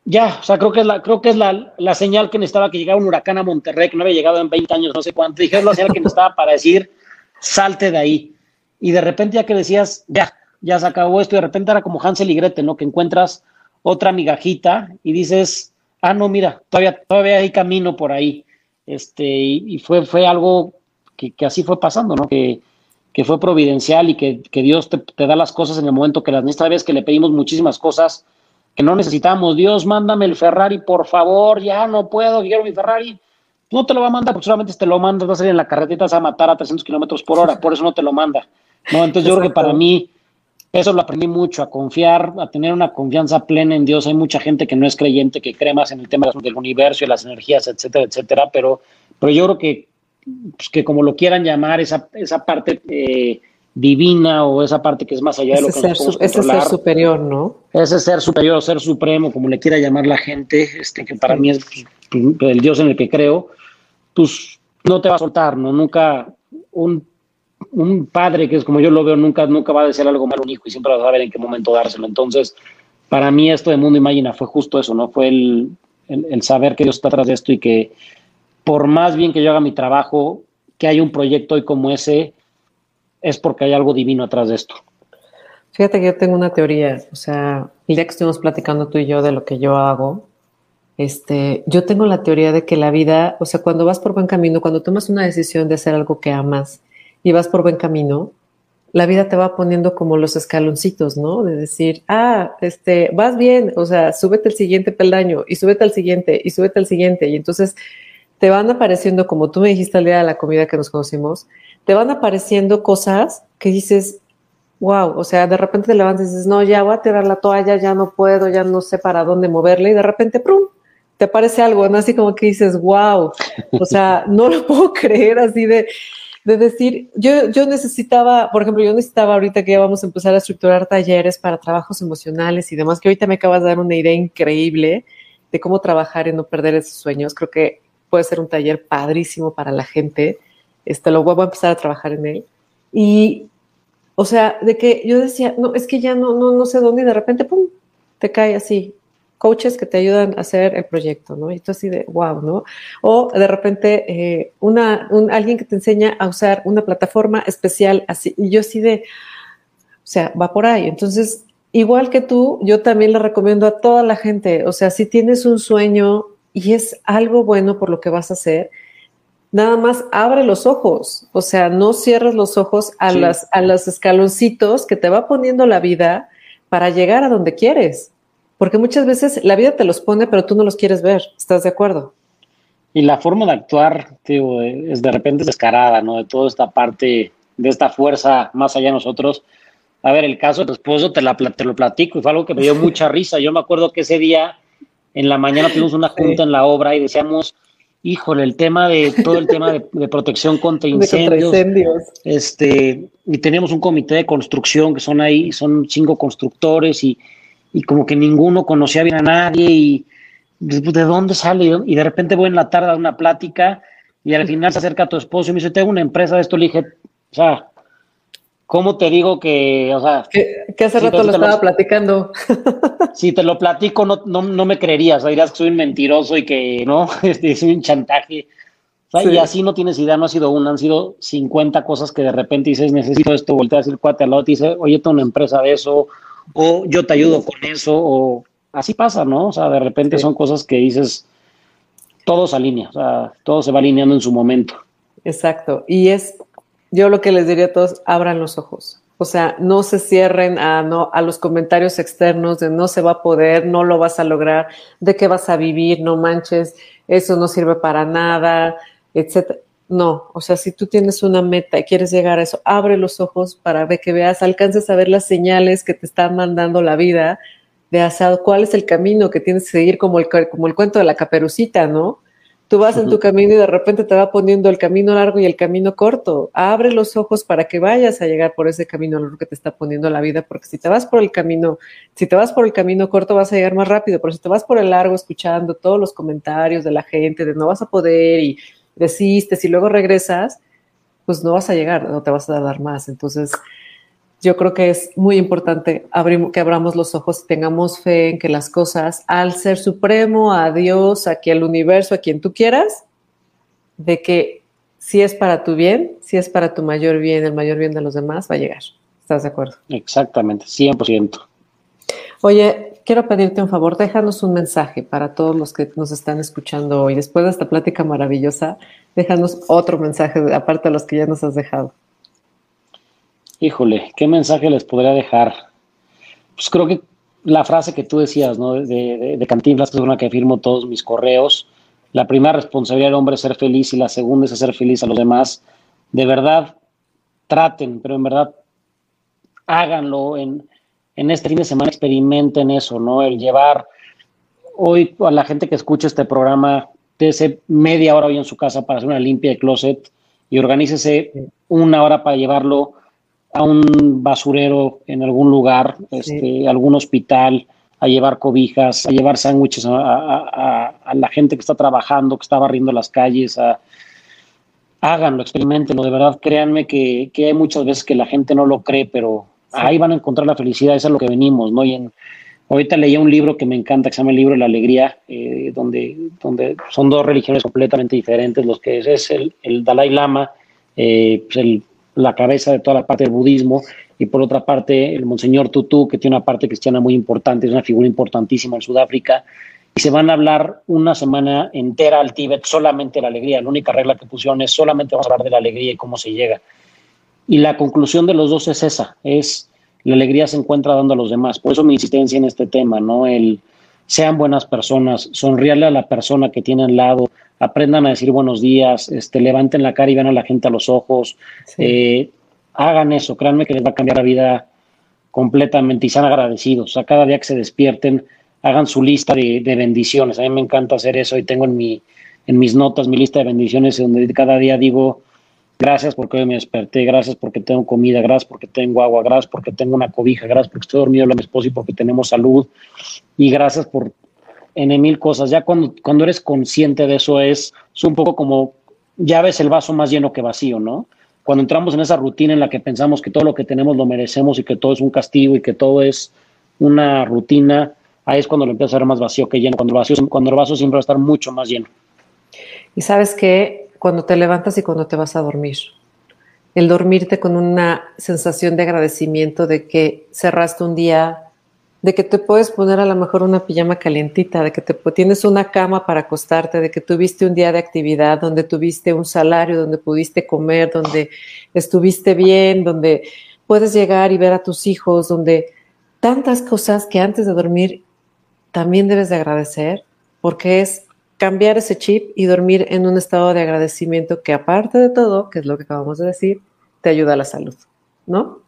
Speaker 2: ya, o sea, creo que es la, creo que es la, la señal que necesitaba que llegara un huracán a Monterrey, que no había llegado en 20 años, no sé cuánto, dije, es la señal que necesitaba para decir, salte de ahí. Y de repente ya que decías, ya, ya se acabó esto, y de repente era como Hansel y Gretel, ¿no? Que encuentras otra migajita y dices, ah, no, mira, todavía, todavía hay camino por ahí. Este, y, y fue, fue algo que, así fue pasando, ¿no? Que, fue providencial y que, Dios te, da las cosas en el momento que las necesitas. vez que le pedimos muchísimas cosas que no necesitamos. Dios, mándame el Ferrari, por favor, ya no puedo, quiero mi Ferrari. No te lo va a mandar, porque solamente te lo mandas, vas a salir en la carretera, vas a matar a 300 kilómetros por hora, por eso no te lo manda. ¿no? Entonces yo creo que para mí eso lo aprendí mucho, a confiar, a tener una confianza plena en Dios. Hay mucha gente que no es creyente, que cree más en el tema del universo y las energías, etcétera, etcétera, pero, pero yo creo que pues, que como lo quieran llamar, esa, esa parte eh, divina o esa parte que es más allá de lo que ser,
Speaker 1: Ese ser superior, ¿no?
Speaker 2: Ese ser superior, ser supremo, como le quiera llamar la gente, este, que para mí es pues, el Dios en el que creo, pues no te va a soltar, ¿no? Nunca un, un padre, que es como yo lo veo, nunca, nunca va a decir algo malo a un hijo y siempre va a saber en qué momento dárselo. Entonces, para mí esto de Mundo Imagina fue justo eso, ¿no? Fue el, el saber que Dios está atrás de esto y que por más bien que yo haga mi trabajo, que haya un proyecto hoy como ese, es porque hay algo divino atrás de esto.
Speaker 1: Fíjate que yo tengo una teoría, o sea, el día que estuvimos platicando tú y yo de lo que yo hago, este, yo tengo la teoría de que la vida, o sea, cuando vas por buen camino, cuando tomas una decisión de hacer algo que amas y vas por buen camino, la vida te va poniendo como los escaloncitos, ¿no? De decir, ah, este, vas bien, o sea, súbete al siguiente peldaño y súbete al siguiente y súbete al siguiente. Y entonces te van apareciendo, como tú me dijiste al día de la comida que nos conocimos, te van apareciendo cosas que dices, wow, o sea, de repente te levantas y dices, no, ya voy a tirar la toalla, ya no puedo, ya no sé para dónde moverle, y de repente, ¡prum! te aparece algo, ¿no? Así como que dices, wow, o sea, no lo puedo creer así de, de decir, yo, yo necesitaba, por ejemplo, yo necesitaba ahorita que ya vamos a empezar a estructurar talleres para trabajos emocionales y demás, que ahorita me acabas de dar una idea increíble de cómo trabajar y no perder esos sueños. Creo que puede ser un taller padrísimo para la gente. Este, lo voy a empezar a trabajar en él. Y, o sea, de que yo decía, no, es que ya no, no, no sé dónde y de repente, pum, te cae así. Coaches que te ayudan a hacer el proyecto, ¿no? Y tú así de, wow, ¿no? O de repente, eh, una, un, alguien que te enseña a usar una plataforma especial así. Y yo así de, o sea, va por ahí. Entonces, igual que tú, yo también le recomiendo a toda la gente, o sea, si tienes un sueño y es algo bueno por lo que vas a hacer, nada más abre los ojos, o sea, no cierres los ojos a, las, a los escaloncitos que te va poniendo la vida para llegar a donde quieres, porque muchas veces la vida te los pone, pero tú no los quieres ver, ¿estás de acuerdo?
Speaker 2: Y la forma de actuar, tío, es de repente descarada, ¿no? De toda esta parte, de esta fuerza más allá de nosotros. A ver, el caso de tu esposo te, la, te lo platico y fue algo que me dio mucha risa. Yo me acuerdo que ese día en la mañana tuvimos una junta en la obra y decíamos, híjole, el tema de todo el tema de, protección contra incendios, Este, y tenemos un comité de construcción que son ahí, son cinco constructores y, y como que ninguno conocía bien a nadie y de, dónde sale y de repente voy en la tarde a una plática y al final se acerca a tu esposo y me dice, tengo una empresa de esto, le dije, o sea, ¿cómo te digo que, o sea...
Speaker 1: Que, hace rato lo estaba platicando.
Speaker 2: si te lo platico, no, no, no me creerías, o sea, dirás que soy un mentiroso y que, ¿no? Este, soy un chantaje. Y así no tienes idea, no ha sido una, han sido 50 cosas que de repente dices, necesito esto, volteas el cuate al lado y dice, oye, tengo una empresa de eso, o yo te ayudo con eso, o así pasa, ¿no? O sea, de repente son cosas que dices, todo se alinea, o sea, todo se va alineando en su momento.
Speaker 1: Exacto. Y es, yo lo que les diría a todos, abran los ojos. O sea, no se cierren a, no, a los comentarios externos de no se va a poder, no lo vas a lograr, de qué vas a vivir, no manches, eso no sirve para nada, etcétera. No, o sea, si tú tienes una meta y quieres llegar a eso, abre los ojos para que veas, alcances a ver las señales que te están mandando la vida de hacia cuál es el camino que tienes que seguir, como el, como el cuento de la caperucita, ¿no? Tú vas en tu camino y de repente te va poniendo el camino largo y el camino corto. Abre los ojos para que vayas a llegar por ese camino largo que te está poniendo la vida, porque si te vas por el camino, si te vas por el camino corto vas a llegar más rápido, pero si te vas por el largo escuchando todos los comentarios de la gente de no vas a poder y desistes y luego regresas, pues no vas a llegar, no te vas a dar más. Entonces, yo creo que es muy importante que abramos los ojos y tengamos fe en que las cosas, al ser supremo, a Dios, aquí al universo, a quien tú quieras, de que si es para tu bien, si es para tu mayor bien, el mayor bien de los demás, va a llegar. ¿Estás de acuerdo?
Speaker 2: Exactamente, 100%.
Speaker 1: Oye, quiero pedirte un favor, déjanos un mensaje para todos los que nos están escuchando hoy. Después de esta plática maravillosa, déjanos otro mensaje, aparte de los que ya nos has dejado.
Speaker 2: Híjole, ¿qué mensaje les podría dejar? Pues creo que la frase que tú decías, ¿no? De, de, de Cantinflas, que es una que firmo todos mis correos. La primera responsabilidad del hombre es ser feliz y la segunda es hacer feliz a los demás. De verdad, traten, pero en verdad, háganlo en, en este fin de semana, experimenten eso, ¿no? El llevar hoy a la gente que escucha este programa, dése media hora hoy en su casa para hacer una limpia de closet y organícese una hora para llevarlo a un basurero en algún lugar, este, algún hospital, a llevar cobijas, a llevar sándwiches a, la gente que está trabajando, que está barriendo las calles, a, háganlo, experimentenlo, de verdad, créanme que, que, hay muchas veces que la gente no lo cree, pero ahí van a encontrar la felicidad, eso es lo que venimos, ¿no? Y en, ahorita leía un libro que me encanta, que se llama El libro de la alegría, eh, donde, donde son dos religiones completamente diferentes, los que es, el, el Dalai Lama, eh, pues el la cabeza de toda la parte del budismo, y por otra parte el Monseñor Tutu, que tiene una parte cristiana muy importante, es una figura importantísima en Sudáfrica, y se van a hablar una semana entera al Tíbet solamente la alegría. La única regla que pusieron es solamente vamos a hablar de la alegría y cómo se llega. Y la conclusión de los dos es esa, es la alegría se encuentra dando a los demás. Por eso mi insistencia en este tema, ¿no? El sean buenas personas, sonríale a la persona que tiene al lado, aprendan a decir buenos días, este, levanten la cara y vean a la gente a los ojos, eh, hagan eso, créanme que les va a cambiar la vida completamente y sean agradecidos. O sea, cada día que se despierten, hagan su lista de, bendiciones. A mí me encanta hacer eso y tengo en, mi, en mis notas mi lista de bendiciones donde cada día digo, gracias porque hoy me desperté, gracias porque tengo comida, gracias porque tengo agua, gracias porque tengo una cobija, gracias porque estoy dormido con mi esposo y porque tenemos salud y gracias por en mil cosas. Ya cuando, cuando eres consciente de eso es, es un poco como, ya ves el vaso más lleno que vacío, ¿no? Cuando entramos en esa rutina en la que pensamos que todo lo que tenemos lo merecemos y que todo es un castigo y que todo es una rutina, ahí es cuando lo empieza a ver más vacío que lleno, cuando el, vacío, cuando el vaso siempre va a estar mucho más lleno.
Speaker 1: Y sabes que cuando te levantas y cuando te vas a dormir, el dormirte con una sensación de agradecimiento de que cerraste un día de que te puedes poner a lo mejor una pijama calientita, de que te tienes una cama para acostarte, de que tuviste un día de actividad, donde tuviste un salario, donde pudiste comer, donde estuviste bien, donde puedes llegar y ver a tus hijos, donde tantas cosas que antes de dormir también debes de agradecer, porque es cambiar ese chip y dormir en un estado de agradecimiento que aparte de todo, que es lo que acabamos de decir, te ayuda a la salud, ¿no?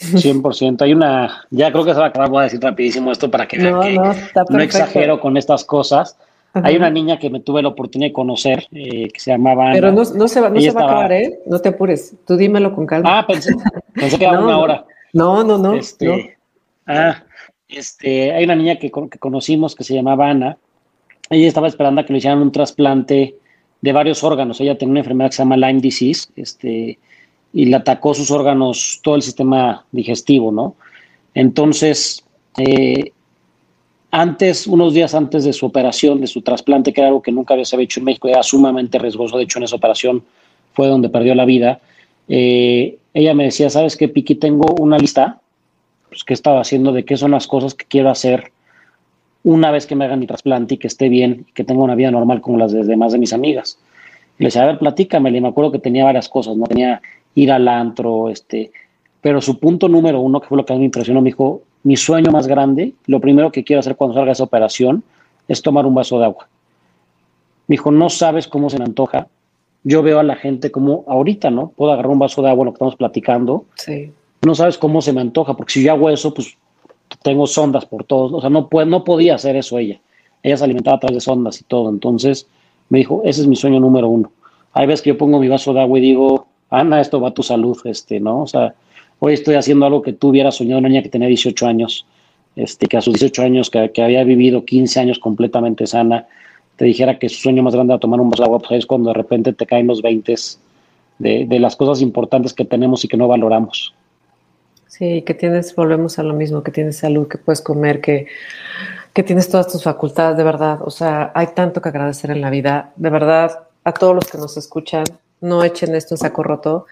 Speaker 2: 100%. Hay una, ya creo que se va a acabar, voy a decir rapidísimo esto para que no, no, exagero con estas cosas. Hay una niña que me tuve la oportunidad de conocer, eh, que se llamaba...
Speaker 1: Pero no, se va, no se va a acabar, ¿eh? No te apures, tú dímelo con calma.
Speaker 2: Ah, pensé, pensé que era una hora.
Speaker 1: No, no, no.
Speaker 2: Este, Ah, este, hay una niña que, que conocimos que se llamaba Ana. Ella estaba esperando a que le hicieran un trasplante de varios órganos. Ella tenía una enfermedad que se llama Lyme disease, este, y le atacó sus órganos, todo el sistema digestivo, ¿no? Entonces, eh, antes, unos días antes de su operación, de su trasplante, que era algo que nunca había hecho en México, era sumamente riesgoso, de hecho en esa operación fue donde perdió la vida, eh, ella me decía, ¿sabes qué, Piqui? Tengo una lista, pues, que he estado haciendo, de qué son las cosas que quiero hacer una vez que me hagan mi trasplante y que esté bien, y que tenga una vida normal como las de demás de mis amigas. Y le decía, a ver, platícame, y me acuerdo que tenía varias cosas, ¿no? Tenía ir al antro, este, pero su punto número uno, que fue lo que a mí me impresionó, me dijo, mi sueño más grande, lo primero que quiero hacer cuando salga esa operación, es tomar un vaso de agua. Me dijo, no sabes cómo se me antoja. Yo veo a la gente como ahorita, ¿no? Puedo agarrar un vaso de agua, lo que estamos platicando.
Speaker 1: Sí.
Speaker 2: No sabes cómo se me antoja, porque si yo hago eso, pues tengo sondas por todos. O sea, no, puede, no podía hacer eso ella. Ella se alimentaba a través de sondas y todo. Entonces me dijo, ese es mi sueño número uno. Hay veces que yo pongo mi vaso de agua y digo, Ana, esto va a tu salud, este, ¿no? O sea, hoy estoy haciendo algo que tú hubieras soñado una niña que tenía 18 años, este, que a sus 18 años, que, había vivido 15 años completamente sana, te dijera que su sueño más grande era tomar un vaso de agua, pues es cuando de repente te caen los 20 de, de las cosas importantes que tenemos y que no valoramos.
Speaker 1: Sí, que tienes, volvemos a lo mismo, que tienes salud, que puedes comer, que, que tienes todas tus facultades, de verdad. O sea, hay tanto que agradecer en la vida. De verdad, a todos los que nos escuchan, no echen esto en saco roto.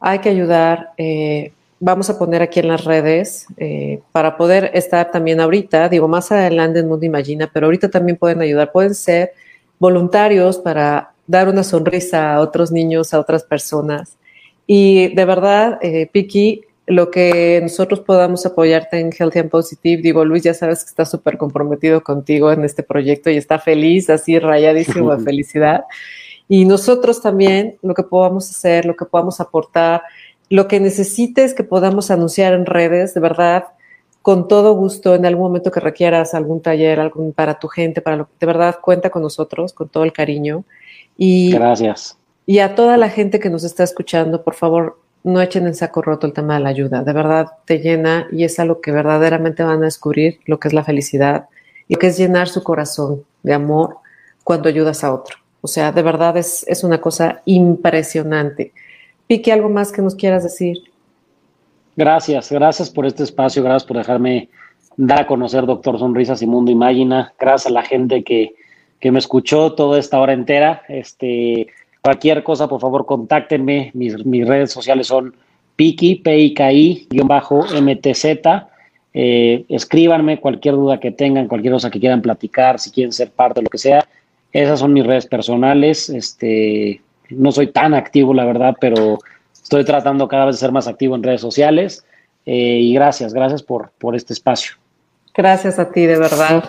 Speaker 1: Hay que ayudar. Eh, vamos a poner aquí en las redes eh, para poder estar también ahorita, digo, más adelante en Mundo Imagina, pero ahorita también pueden ayudar. Pueden ser voluntarios para dar una sonrisa a otros niños, a otras personas. Y de verdad, eh, Piki, lo que nosotros podamos apoyarte en Healthy and Positive, digo, Luis, ya sabes que está súper comprometido contigo en este proyecto y está feliz, así rayadísimo de felicidad. Y nosotros también, lo que podamos hacer, lo que podamos aportar, lo que necesites que podamos anunciar en redes, de verdad, con todo gusto, en algún momento que requieras algún taller, algún para tu gente, para lo de verdad, cuenta con nosotros, con todo el cariño. Y,
Speaker 2: Gracias.
Speaker 1: Y a toda la gente que nos está escuchando, por favor, no echen en saco roto el tema de la ayuda. De verdad te llena y es algo que verdaderamente van a descubrir lo que es la felicidad y lo que es llenar su corazón de amor cuando ayudas a otro. O sea, de verdad es, es una cosa impresionante. Pique, ¿algo más que nos quieras decir?
Speaker 2: Gracias, gracias por este espacio, gracias por dejarme dar a conocer Doctor Sonrisas y Mundo Imagina. Gracias a la gente que, que me escuchó toda esta hora entera. Este, cualquier cosa, por favor, contáctenme. Mis, redes sociales son Piki, P-I-K-I-MTZ. Eh, escríbanme cualquier duda que tengan, cualquier cosa que quieran platicar, si quieren ser parte de lo que sea. Esas son mis redes personales. Este, no soy tan activo, la verdad, pero estoy tratando cada vez de ser más activo en redes sociales. Eh, y gracias, gracias por, por este espacio.
Speaker 1: Gracias a ti, de verdad.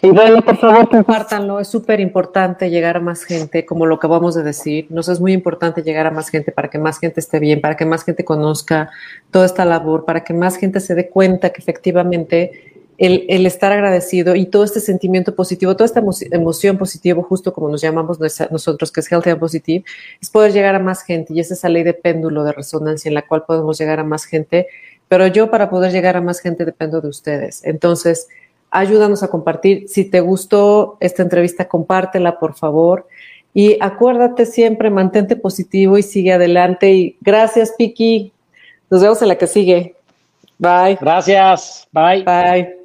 Speaker 1: Y bueno, por favor, compártanlo. Es súper importante llegar a más gente, como lo acabamos de decir. Nos es muy importante llegar a más gente para que más gente esté bien, para que más gente conozca toda esta labor, para que más gente se dé cuenta que efectivamente el, estar agradecido y todo este sentimiento positivo, toda esta emoción positiva, justo como nos llamamos nosotros, que es Healthy and Positive, es poder llegar a más gente y es esa ley de péndulo de resonancia en la cual podemos llegar a más gente. Pero yo para poder llegar a más gente dependo de ustedes. Entonces, ayúdanos a compartir. Si te gustó esta entrevista, compártela, por favor. Y acuérdate siempre, mantente positivo y sigue adelante. Y gracias, Piki. Nos vemos en la que sigue. Bye.
Speaker 2: Gracias. Bye.
Speaker 1: Bye.